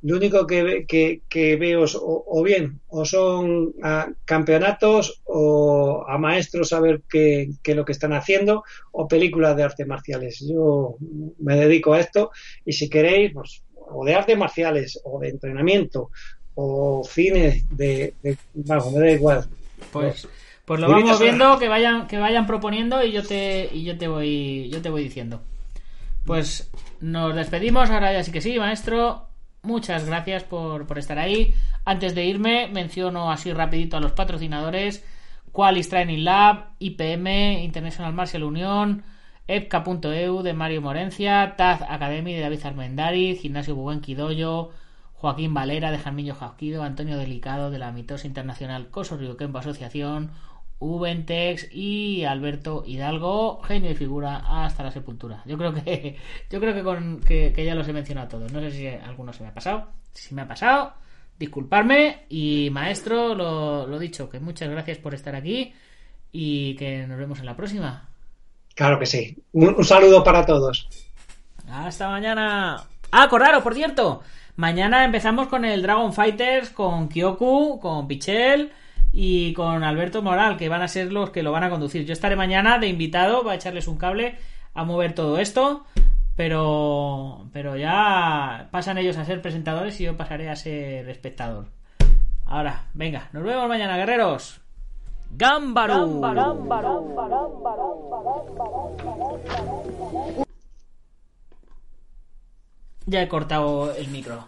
lo único que, que, veo o, bien o son a campeonatos o a maestros a ver qué, qué, es lo que están haciendo o películas de artes marciales. Yo me dedico a esto y si queréis, pues, o de artes marciales o de entrenamiento o cine de, de vamos, me da igual. Pues pues lo vamos viendo, que vayan, que vayan proponiendo y yo te, y yo te voy, yo te voy diciendo. Pues nos despedimos, ahora ya sí que sí, maestro. Muchas gracias por, por estar ahí. Antes de irme, menciono así rapidito a los patrocinadores. Qualis Training Lab, IPM, International Martial Unión, EPCA.eu de Mario Morencia, Taz Academy de David Armendariz, Gimnasio Buenqui Doyo, Joaquín Valera de Jarmillo Jasquido, Antonio Delicado de la Mitosa Internacional Coso Río Kempo Asociación, Ubentex y Alberto Hidalgo, genio y figura hasta la sepultura. Yo creo que yo creo que, con, que, ya los he mencionado todos. No sé si alguno se me ha pasado. Si me ha pasado, disculparme. Y maestro, lo, lo dicho, que muchas gracias por estar aquí y que nos vemos en la próxima. Claro que sí. Un, saludo para todos. Hasta mañana. Ah, acordaros, por cierto. Mañana empezamos con el Dragon Fighters, con Kyoku, con Pichel y con Alberto Moral, que van a ser los que lo van a conducir. Yo estaré mañana de invitado, va a echarles un cable a mover todo esto, pero, pero ya pasan ellos a ser presentadores y yo pasaré a ser espectador. Ahora, venga, nos vemos mañana, guerreros. Gámbaro. Ya he cortado el micro.